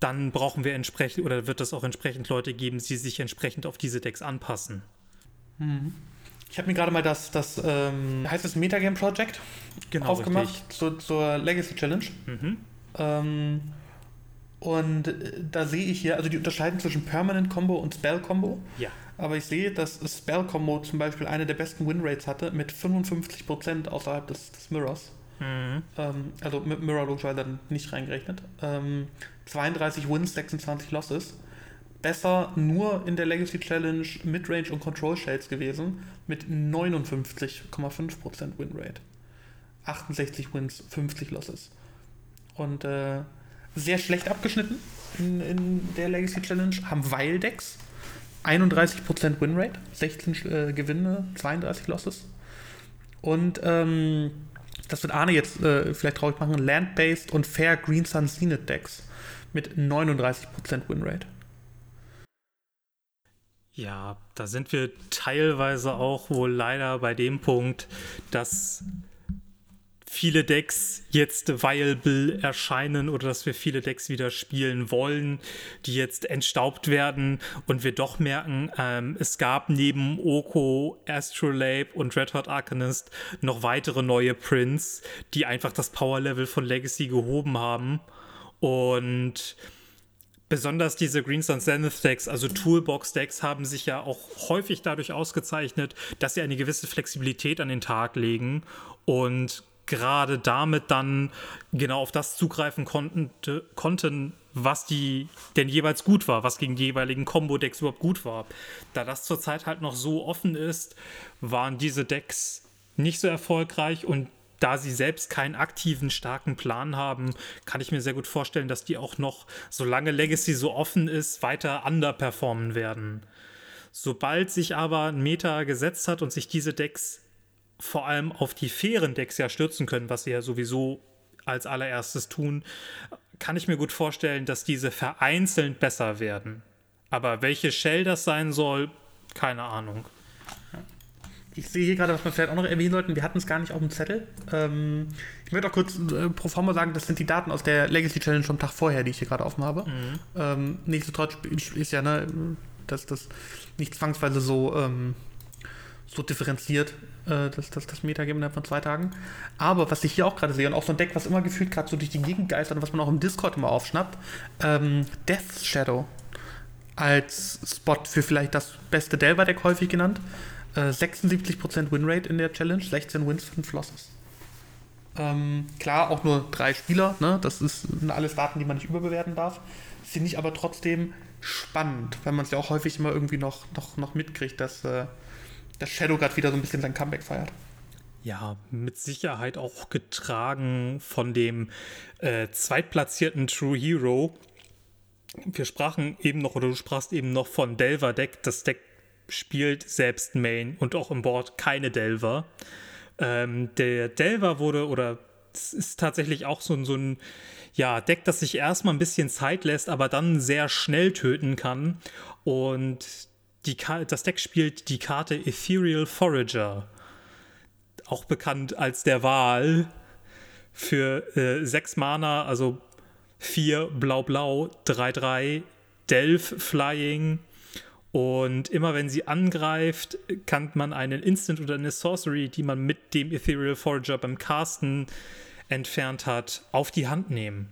dann brauchen wir entsprechend, oder wird es auch entsprechend Leute geben, die sich entsprechend auf diese Decks anpassen. Mhm. Ich habe mir gerade mal das, das ähm, heißt es Metagame Project genau, aufgemacht zur, zur, Legacy Challenge. Mhm. Ähm, und äh, da sehe ich hier, also die unterscheiden zwischen Permanent Combo und Spell Combo. Ja. Aber ich sehe, dass Spell Combo zum Beispiel eine der besten Winrates hatte mit 55% außerhalb des, des Mirrors. Mhm. Ähm, also mit Mirror logischerweise dann nicht reingerechnet. Ähm, 32 Wins, 26 Losses besser nur in der Legacy Challenge Midrange und Control Shades gewesen mit 59,5% Winrate. 68 Wins, 50 Losses. Und äh, sehr schlecht abgeschnitten in, in, der Legacy Challenge haben Weil-Decks. 31% Winrate, 16 äh, Gewinne, 32 Losses. Und ähm, das wird Arne jetzt äh, vielleicht traurig machen, Land-Based und Fair Green Sun Zenith Decks mit 39% Winrate. Ja, da sind wir teilweise auch wohl leider bei dem Punkt, dass viele Decks jetzt viable erscheinen oder dass wir viele Decks wieder spielen wollen, die jetzt entstaubt werden und wir doch merken, ähm, es gab neben Oko, Astrolabe und Red Hot Arcanist noch weitere neue Prints, die einfach das Power-Level von Legacy gehoben haben. Und besonders diese Green Sun Zenith Decks, also Toolbox Decks, haben sich ja auch häufig dadurch ausgezeichnet, dass sie eine gewisse Flexibilität an den Tag legen und gerade damit dann genau auf das zugreifen konnten, konnten, was die denn jeweils gut war, was gegen die jeweiligen Combo-Decks überhaupt gut war. Da das zurzeit halt noch so offen ist, waren diese Decks nicht so erfolgreich und da sie selbst keinen aktiven, starken Plan haben, kann ich mir sehr gut vorstellen, dass die auch noch, solange Legacy so offen ist, weiter underperformen werden. Sobald sich aber ein Meta gesetzt hat und sich diese Decks vor allem auf die fairen Decks ja stürzen können, was sie ja sowieso als allererstes tun, kann ich mir gut vorstellen, dass diese vereinzelt besser werden. Aber welche Shell das sein soll, keine Ahnung. Ich sehe hier gerade, was wir vielleicht auch noch erwähnen sollten. Wir hatten es gar nicht auf dem Zettel. Ähm, ich möchte auch kurz äh, pro forma sagen, das sind die Daten aus der Legacy Challenge vom Tag vorher, die ich hier gerade offen habe. Mhm. Ähm, nichtsdestotrotz ist ja, ne, dass das nicht zwangsweise so, ähm, so differenziert, äh, das, das, das Metagame innerhalb von zwei Tagen. Aber was ich hier auch gerade sehe, und auch so ein Deck, was immer gefühlt gerade so durch die Gegend geistert und was man auch im Discord immer aufschnappt, ähm, Death Shadow als Spot für vielleicht das beste Delver-Deck häufig genannt. 76% äh, Winrate in der Challenge, 16 Wins, 5 Losses. Ähm, klar, auch nur drei Spieler, ne? das ist, sind alles Daten, die man nicht überbewerten darf. Finde ich aber trotzdem spannend, weil man es ja auch häufig immer irgendwie noch, noch, noch mitkriegt, dass, äh, dass Shadow gerade wieder so ein bisschen sein Comeback feiert. Ja, mit Sicherheit auch getragen von dem äh, zweitplatzierten True Hero. Wir sprachen eben noch, oder du sprachst eben noch von Delver Deck. Das Deck spielt selbst Main und auch im Board keine Delver. Ähm, der Delver wurde, oder es ist tatsächlich auch so, so ein ja, Deck, das sich erstmal ein bisschen Zeit lässt, aber dann sehr schnell töten kann. Und die das Deck spielt die Karte Ethereal Forager. Auch bekannt als der Wahl für äh, 6 Mana, also 4 Blau-Blau, 3-3, Delph Flying und immer wenn sie angreift, kann man einen Instant oder eine Sorcery, die man mit dem Ethereal Forager beim Casten entfernt hat, auf die Hand nehmen.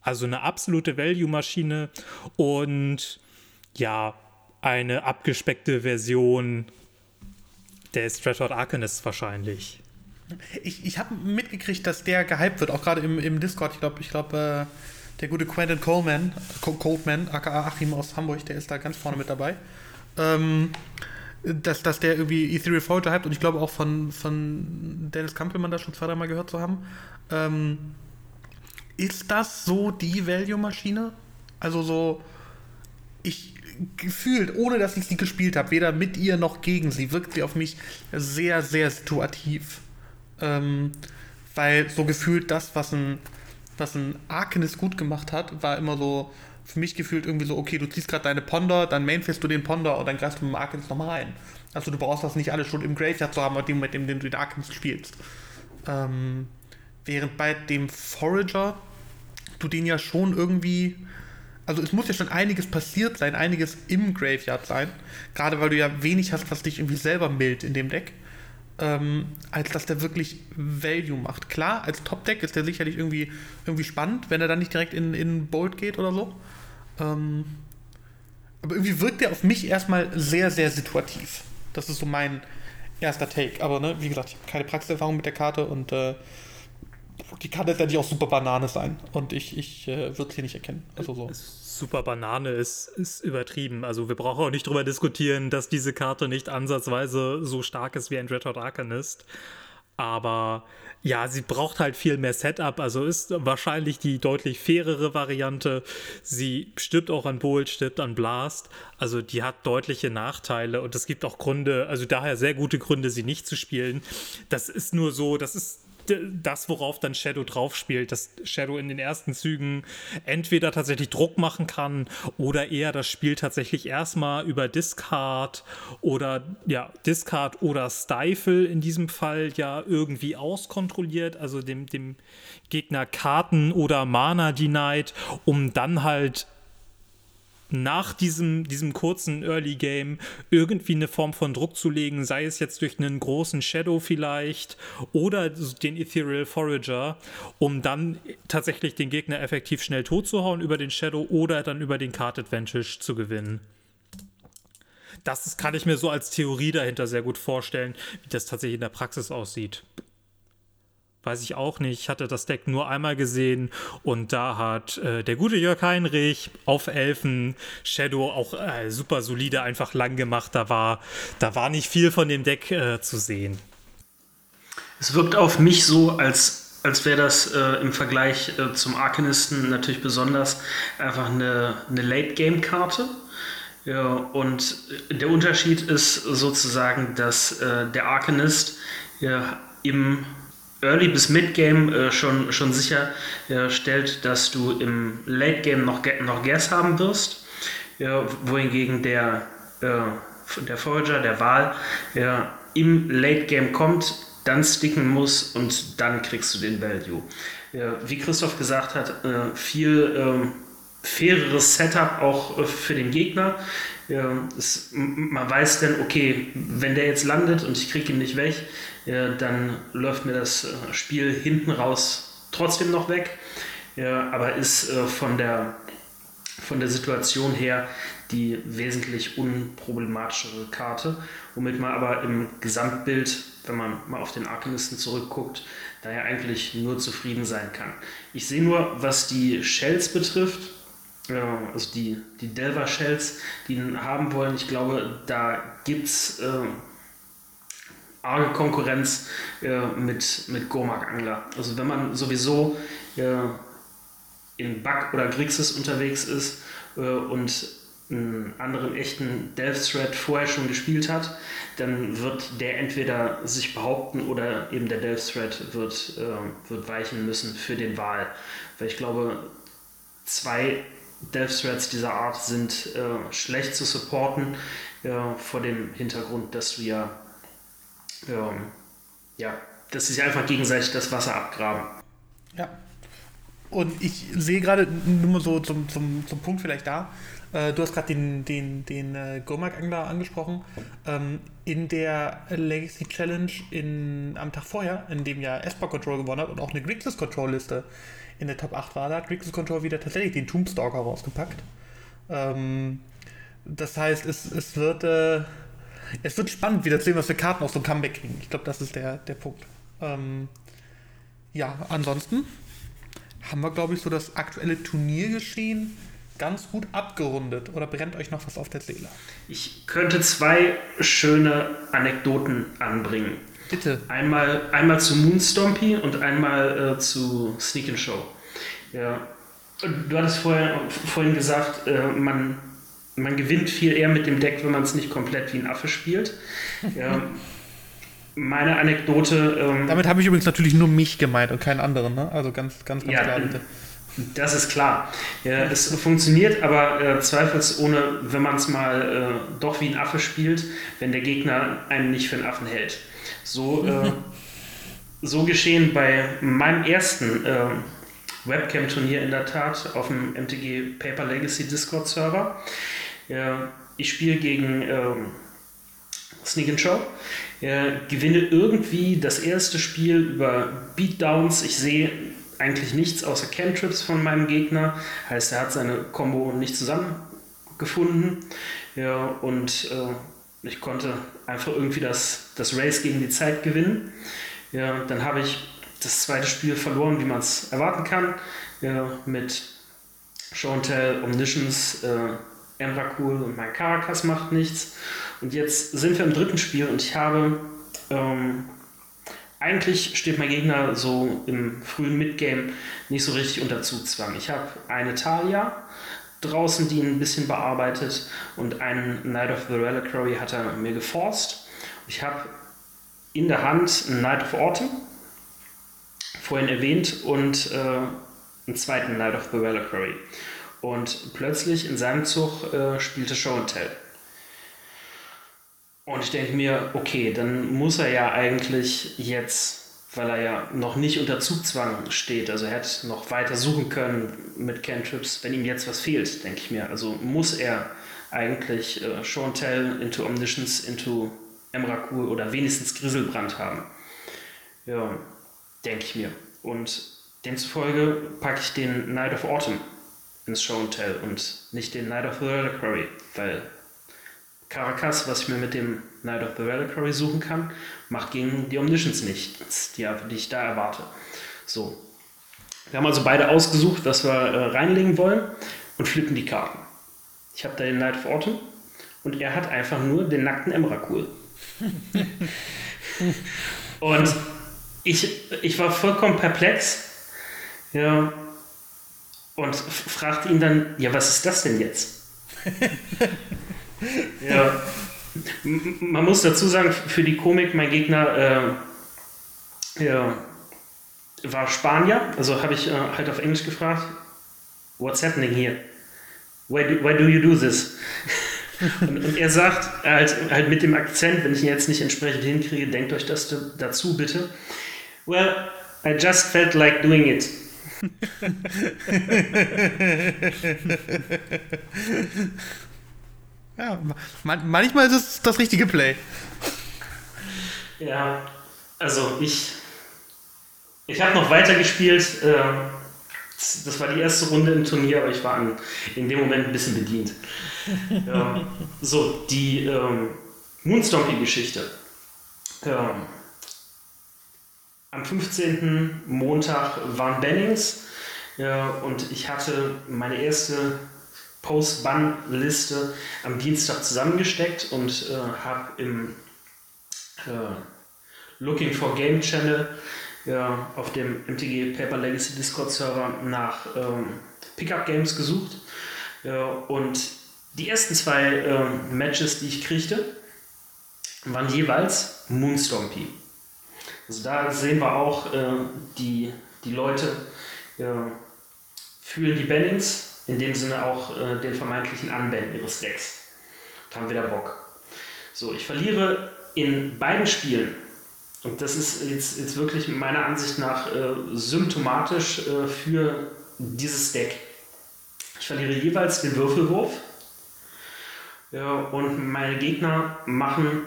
Also eine absolute Value-Maschine und ja, eine abgespeckte Version der Stratford Arcanist wahrscheinlich. Ich, ich habe mitgekriegt, dass der gehypt wird, auch gerade im, im Discord. Ich glaube, ich glaube, äh, der gute Quentin Coleman, Coleman, aka Achim aus Hamburg, der ist da ganz vorne mit dabei ähm, dass, dass der irgendwie Ethereal Forger hypt und ich glaube auch von, von Dennis Kampelmann da schon zwei, dreimal gehört zu haben. Ähm, ist das so die Value-Maschine? Also so, ich gefühlt, ohne dass ich sie gespielt habe, weder mit ihr noch gegen sie, wirkt sie auf mich sehr, sehr situativ. Ähm, weil so gefühlt das, was ein, was ein Arcanist gut gemacht hat, war immer so, für mich gefühlt irgendwie so, okay, du ziehst gerade deine Ponder, dann mainfährst du den Ponder und dann greifst du mit dem Arkans nochmal rein. Also du brauchst das nicht alles schon im Graveyard zu haben, mit dem, mit dem, du den Arkans spielst. Ähm, während bei dem Forager du den ja schon irgendwie, also es muss ja schon einiges passiert sein, einiges im Graveyard sein, gerade weil du ja wenig hast, was dich irgendwie selber mild in dem Deck, ähm, als dass der wirklich Value macht. Klar, als Top-Deck ist der sicherlich irgendwie, irgendwie spannend, wenn er dann nicht direkt in, in Bold geht oder so. Ähm, aber irgendwie wirkt der auf mich erstmal sehr, sehr situativ. Das ist so mein erster Take. Aber ne, wie gesagt, ich habe keine Praxiserfahrung mit der Karte und äh, die kann letztendlich auch super Banane sein. Und ich, ich äh, würde es hier nicht erkennen. Also so. Super Banane ist, ist übertrieben. Also wir brauchen auch nicht darüber diskutieren, dass diese Karte nicht ansatzweise so stark ist wie ein Dreadhot Arcanist. Aber ja, sie braucht halt viel mehr Setup, also ist wahrscheinlich die deutlich fairere Variante. Sie stirbt auch an Bolt, stirbt an Blast, also die hat deutliche Nachteile und es gibt auch Gründe, also daher sehr gute Gründe, sie nicht zu spielen. Das ist nur so, das ist das, worauf dann Shadow drauf spielt, dass Shadow in den ersten Zügen entweder tatsächlich Druck machen kann oder eher das Spiel tatsächlich erstmal über Discard oder ja, Discard oder Stifle in diesem Fall ja irgendwie auskontrolliert, also dem, dem Gegner Karten oder Mana denied, um dann halt nach diesem, diesem kurzen Early Game irgendwie eine Form von Druck zu legen, sei es jetzt durch einen großen Shadow vielleicht oder den Ethereal Forager, um dann tatsächlich den Gegner effektiv schnell tot zu hauen über den Shadow oder dann über den Card Advantage zu gewinnen. Das kann ich mir so als Theorie dahinter sehr gut vorstellen, wie das tatsächlich in der Praxis aussieht. Weiß ich auch nicht. Ich hatte das Deck nur einmal gesehen und da hat äh, der gute Jörg Heinrich auf Elfen Shadow auch äh, super solide einfach lang gemacht. Da war, da war nicht viel von dem Deck äh, zu sehen. Es wirkt auf mich so, als, als wäre das äh, im Vergleich äh, zum Arcanisten natürlich besonders einfach eine, eine Late-Game-Karte. Ja, und der Unterschied ist sozusagen, dass äh, der Arcanist ja, im Early bis Mid-Game äh, schon, schon sicher äh, stellt, dass du im Late-Game noch, noch Gas haben wirst, ja, wohingegen der, äh, der Forager, der Wahl, ja, im Late-Game kommt, dann sticken muss und dann kriegst du den Value. Ja, wie Christoph gesagt hat, äh, viel ähm, faireres Setup auch äh, für den Gegner. Ja, es, man weiß dann, okay, wenn der jetzt landet und ich kriege ihn nicht weg, dann läuft mir das äh, Spiel hinten raus trotzdem noch weg. Ja, aber ist äh, von, der, von der Situation her die wesentlich unproblematischere Karte, womit man aber im Gesamtbild, wenn man mal auf den Arcanisten zurückguckt, daher eigentlich nur zufrieden sein kann. Ich sehe nur, was die Shells betrifft, also die, die Delver Shells, die ihn haben wollen. Ich glaube, da gibt es äh, arge Konkurrenz äh, mit, mit Gormak Angler. Also wenn man sowieso äh, in Bug oder Grixis unterwegs ist äh, und einen anderen echten Delve Thread vorher schon gespielt hat, dann wird der entweder sich behaupten oder eben der Delve Thread wird, äh, wird weichen müssen für den Wahl. Weil ich glaube, zwei Death Threats dieser Art sind äh, schlecht zu supporten, äh, vor dem Hintergrund, dass du ja, ähm, ja, dass sie sich einfach gegenseitig das Wasser abgraben. Ja. Und ich sehe gerade nur mal so zum, zum, zum Punkt vielleicht da. Äh, du hast gerade den, den, den äh, Gomak-Angler angesprochen. Ähm, in der Legacy Challenge in, am Tag vorher, in dem ja Esper Control gewonnen hat und auch eine Grixis Control-Liste in der Top 8 war, da hat Grixis Control wieder tatsächlich den Tombstalker rausgepackt. Ähm, das heißt, es, es wird äh, es wird spannend, wieder zu sehen, was für Karten aus so einem Comeback kriegen. Ich glaube, das ist der, der Punkt. Ähm, ja, ansonsten haben wir, glaube ich, so das aktuelle Turniergeschehen ganz gut abgerundet. Oder brennt euch noch was auf der Seele? Ich könnte zwei schöne Anekdoten anbringen. Bitte. Einmal, einmal zu Moonstompy und einmal äh, zu Sneak and Show. Ja. Du hattest vorher, vorhin gesagt, äh, man, man gewinnt viel eher mit dem Deck, wenn man es nicht komplett wie ein Affe spielt. Ja. Meine Anekdote. Ähm, Damit habe ich übrigens natürlich nur mich gemeint und keinen anderen, ne? Also ganz, ganz, ganz ja, klar, bitte. Das ist klar. Ja, es funktioniert aber äh, zweifelsohne, wenn man es mal äh, doch wie ein Affe spielt, wenn der Gegner einen nicht für einen Affen hält. So, äh, *laughs* so geschehen bei meinem ersten äh, Webcam-Turnier in der Tat auf dem MTG Paper Legacy Discord-Server. Ich spiele gegen ähm, Sneak and Show. gewinne irgendwie das erste Spiel über Beatdowns. Ich sehe eigentlich nichts außer Cantrips von meinem Gegner. Heißt, er hat seine Combo nicht zusammengefunden. Ja, und äh, ich konnte einfach irgendwie das, das Race gegen die Zeit gewinnen. Ja, dann habe ich das zweite Spiel verloren, wie man es erwarten kann, ja, mit Show and Tell, Omniscience, äh, Emrakul und mein Caracas macht nichts. Und jetzt sind wir im dritten Spiel und ich habe ähm, eigentlich steht mein Gegner so im frühen Midgame nicht so richtig unter Zugzwang. Ich habe eine Talia, draußen, die ein bisschen bearbeitet und einen Knight of the Reliquary hat er mir geforst. Ich habe in der Hand einen Knight of Autumn, vorhin erwähnt, und äh, einen zweiten Knight of the Reliquary. Und plötzlich in seinem Zug äh, spielte Show and Tell. Und ich denke mir, okay, dann muss er ja eigentlich jetzt weil er ja noch nicht unter Zugzwang steht. Also er hätte noch weiter suchen können mit Cantrips, wenn ihm jetzt was fehlt, denke ich mir. Also muss er eigentlich äh, Sean Tell into Omniscience, into Emrakul oder wenigstens Griselbrand haben. Ja, denke ich mir. Und demzufolge packe ich den Night of Autumn ins Show and Tell und nicht den Night of the Reliquary, weil Caracas, was ich mir mit dem Night of the Reliquary suchen kann, macht gegen die Omniscience nichts, die, die ich da erwarte. So. Wir haben also beide ausgesucht, was wir äh, reinlegen wollen und flippen die Karten. Ich habe da den Night of Autumn und er hat einfach nur den nackten Emrakul. *laughs* und ich, ich war vollkommen perplex ja, und fragte ihn dann, ja, was ist das denn jetzt? *laughs* ja, man muss dazu sagen, für die Komik, mein Gegner äh, ja, war Spanier, also habe ich äh, halt auf Englisch gefragt, what's happening here? Why do, why do you do this? *laughs* und, und, er sagt halt, halt mit dem Akzent, wenn ich ihn jetzt nicht entsprechend hinkriege, denkt euch das dazu bitte. Well, I just felt like doing it. *laughs* ja, manchmal ist es das richtige Play. Ja, also ich, ich habe noch weiter gespielt. Äh, das war die erste Runde im Turnier, aber ich war in dem Moment ein bisschen bedient. ja, so, die ähm, Moonstompy-Geschichte. Ja, am 15. Montag waren Bennings ja, und ich hatte meine erste Post-Ban-Liste am Dienstag zusammengesteckt und äh, habe im äh, Looking for Game Channel ja, auf dem MTG Paper Legacy Discord Server nach ähm, Pickup Games gesucht. Ja, und die ersten zwei äh, Matches, die ich kriegte, waren jeweils Moonstompy. Also da sehen wir auch, äh, die, die Leute äh, fühlen die Bannings, in dem Sinne auch äh, den vermeintlichen Anband ihres Decks. Und haben wieder Bock. So, ich verliere in beiden Spielen und das ist jetzt, jetzt wirklich meiner Ansicht nach äh, symptomatisch äh, für dieses Deck. Ich verliere jeweils den Würfelwurf ja, und meine Gegner machen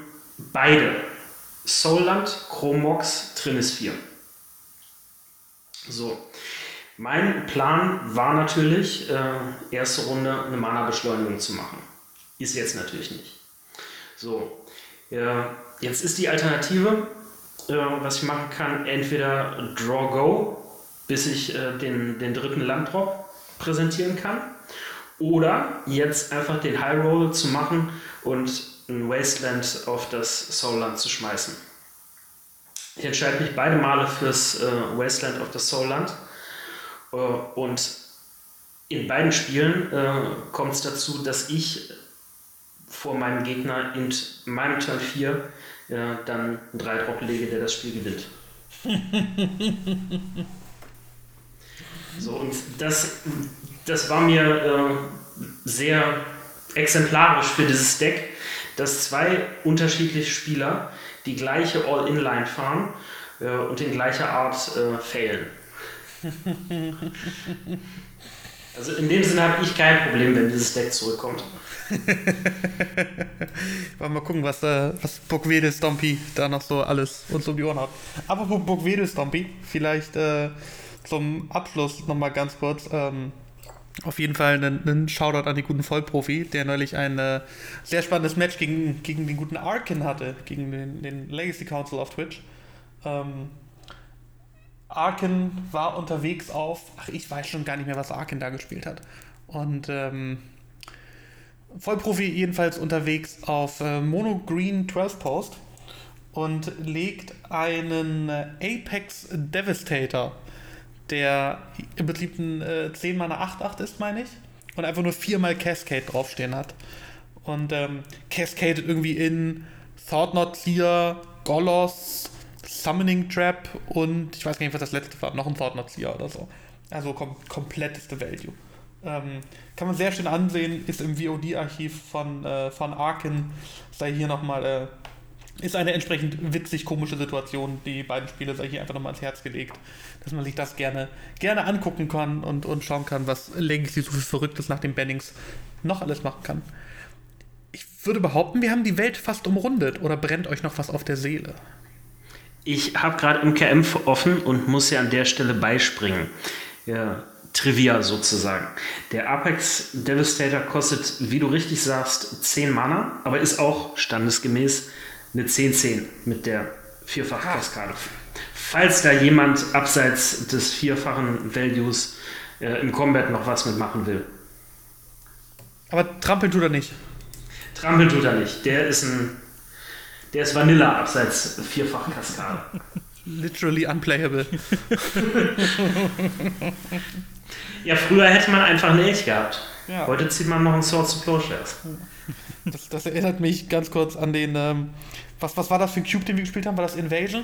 beide Soulland, Chromox, Trinisphere. So, mein Plan war natürlich, äh, erste Runde eine Mana-Beschleunigung zu machen. Ist jetzt natürlich nicht. So, äh, jetzt ist die Alternative, äh, was ich machen kann, entweder Draw Go, bis ich äh, den, den dritten Landdrop präsentieren kann, oder jetzt einfach den High Roll zu machen und ein Wasteland auf das Soulland zu schmeißen. Ich entscheide mich beide Male fürs äh, Wasteland auf das Soulland äh, und in beiden Spielen äh, kommt es dazu, dass ich vor meinem Gegner in meinem Turn 4 ja, dann einen 3-Drop lege, der das Spiel gewinnt. *laughs* so, und das, das war mir äh, sehr exemplarisch für dieses Deck, dass zwei unterschiedliche Spieler die gleiche All-In-Line fahren äh, und in gleicher Art äh, failen. *laughs* Also in dem Sinne habe ich kein Problem, wenn dieses Deck zurückkommt. *laughs* Wollen wir mal gucken, was, äh, was Bogwede Stompy da noch so alles uns um die Ohren hat. Apropos Bogwede Stompy, vielleicht äh, zum Abschluss nochmal ganz kurz. Ähm, auf jeden Fall einen, einen, Shoutout an den guten Vollprofi, der neulich ein äh, sehr spannendes Match gegen, gegen den guten Arkin hatte, gegen den, den Legacy Council auf Twitch. Ähm, Arkin war unterwegs auf, ach, ich weiß schon gar nicht mehr, was Arkin da gespielt hat. Und ähm, Vollprofi jedenfalls unterwegs auf äh, Mono Green 12 Post und legt einen äh, Apex Devastator, der im Prinzip ein äh, 10 Mana 8-8 ist, meine ich, und einfach nur viermal Cascade draufstehen hat. Und ähm, Cascade irgendwie in Thought Not Clear, Golos, Summoning Trap und ich weiß gar nicht, was das letzte war, noch ein Thought Not Clear oder so. Also kom kompletteste Value. Ähm, kann man sehr schön ansehen, ist im VOD-Archiv von, äh, von Arkin. Sei hier nochmal, äh, ist eine entsprechend witzig komische Situation. Die beiden Spiele sei hier einfach nochmal ans Herz gelegt, dass man sich das gerne, gerne angucken kann und, und schauen kann, was Legacy so viel Verrücktes nach den Bannings noch alles machen kann. Ich würde behaupten, wir haben die Welt fast umrundet oder brennt euch noch was auf der Seele? Ich habe gerade MKM offen und muss ja an der Stelle beispringen. Ja, Trivia sozusagen. Der Apex Devastator kostet, wie du richtig sagst, 10 Mana, aber ist auch standesgemäß eine 10-10 mit der Vierfach-Kaskade. Falls da jemand abseits des vierfachen Values äh, im Combat noch was mitmachen will. Aber trampeln tut er nicht. Trampeln tut er nicht. Der ist ein. Der ist Vanilla abseits Vierfach-Kaskade. *laughs* Literally unplayable. *laughs* ja, früher hätte man einfach einen Elch gehabt. Ja. Heute zieht man noch einen Swords of Plowshares. Das, das, erinnert mich ganz kurz an den. Ähm, was, was war das für ein Cube, den wir gespielt haben? War das Invasion?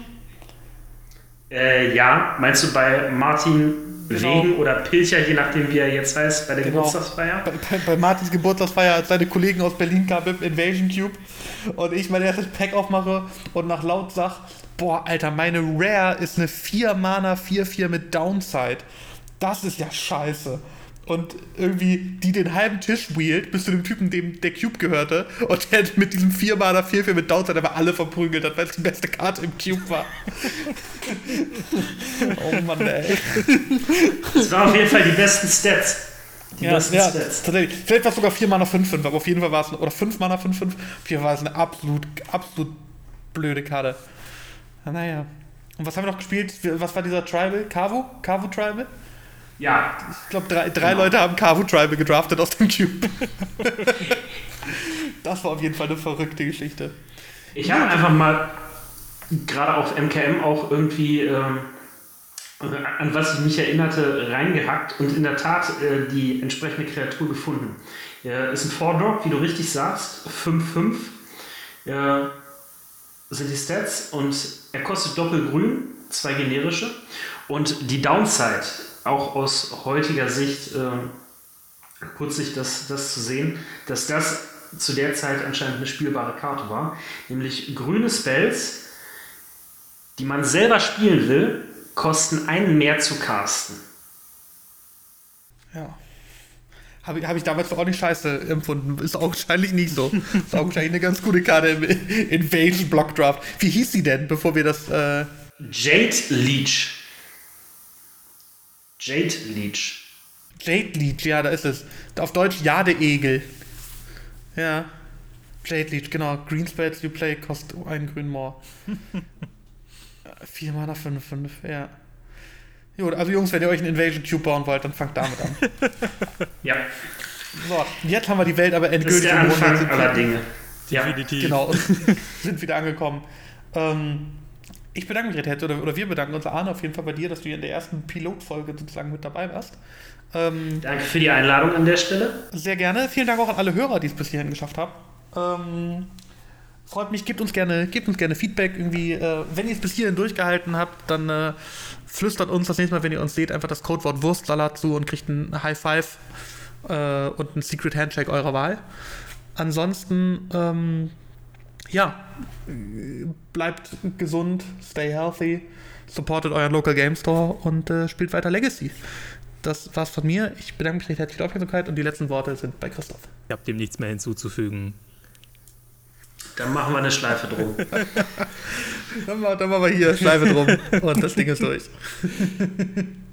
Äh, ja, meinst du bei Martin Genau. Wegen oder Pilcher, je nachdem wie er jetzt heißt, bei der Genau. Geburtstagsfeier? Bei, bei, bei Martins Geburtstagsfeier, als seine Kollegen aus Berlin kamen im Invasion Cube und ich mein erstes Pack aufmache und nach laut sag, boah, Alter, meine Rare ist eine 4 Mana 4-4 mit Downside. Das ist ja scheiße. Und irgendwie die den halben Tisch wheelt, bis zu dem Typen, dem der Cube gehörte, und der mit diesem 4 Mana 4-4 mit Downside aber alle verprügelt hat, weil es die beste Karte im Cube war. *laughs* oh Mann, ey. Das waren auf jeden Fall die besten Stats. Die Ja, besten ja Stats. tatsächlich. Vielleicht war es sogar 4 Mana 5-5, aber auf jeden Fall war es, oder 5 Mana 5-5, auf jeden Fall war es eine absolut, absolut blöde Karte. Na, Naja. Und was haben wir noch gespielt? Was war dieser Tribal? Kavu? Kavu Tribal? Ja, Ich glaube, drei, drei Genau. Leute haben Kavu Tribal gedraftet aus dem Cube. *laughs* das war auf jeden Fall eine verrückte Geschichte. ich habe einfach mal gerade auf MKM auch irgendwie ähm, an was ich mich erinnerte, reingehackt und in der Tat äh, die entsprechende Kreatur gefunden. Er ist ein Four-Drop, wie du richtig sagst, 5-5 äh, sind die Stats und er kostet doppelgrün, zwei generische und die Downside, auch aus heutiger Sicht äh, putzig das, das zu sehen, dass das zu der Zeit anscheinend eine spielbare Karte war, nämlich grüne Spells, die man selber spielen will, kosten einen mehr zu casten. Ja. Habe hab ich damals auch nicht scheiße empfunden. Ist augenscheinlich nicht so. Ist augenscheinlich eine ganz gute Karte im Invasion Block Draft. Wie hieß sie denn, bevor wir das. Äh, Jade Leech. Jade Leech. Jade Leech, ja, da ist es. Auf Deutsch Jadeegel. Ja. Jade Leech, genau. Green Spells you play cost einen grün more. *laughs* 4 Mana 5, 5, ja. Gut, also Jungs, wenn ihr euch einen Invasion Cube bauen wollt, dann fangt damit an. *laughs* Ja, So, jetzt haben wir die Welt aber das ist endgültig der Anfang sind wir- aller Dinge. Ja, Definitiv. Genau, und *laughs* sind wieder angekommen. Ähm, ich bedanke mich, Red Hat, oder, oder wir bedanken uns, Arne, auf jeden Fall bei dir, dass du hier in der ersten Pilotfolge sozusagen mit dabei warst. Ähm, danke für die Einladung an der Stelle. sehr gerne. Vielen Dank auch an alle Hörer, die es bis hierhin geschafft haben. Ähm, freut mich, gebt uns gerne, gebt uns gerne Feedback. Irgendwie, äh, wenn ihr es bis hierhin durchgehalten habt, dann äh, flüstert uns das nächste Mal, wenn ihr uns seht, einfach das Codewort Wurstsalat zu und kriegt ein High Five äh, und ein Secret Handshake eurer Wahl. Ansonsten, ähm, ja, bleibt gesund, stay healthy, supportet euren Local Game Store und äh, spielt weiter Legacy. Das war's von mir. Ich bedanke mich recht herzlich für die Aufmerksamkeit und die letzten Worte sind bei Christoph. Ich habe dem nichts mehr hinzuzufügen. Dann machen wir eine Schleife drum. *laughs* Dann, ma- dann machen wir hier Schleife drum und das Ding ist durch. *laughs*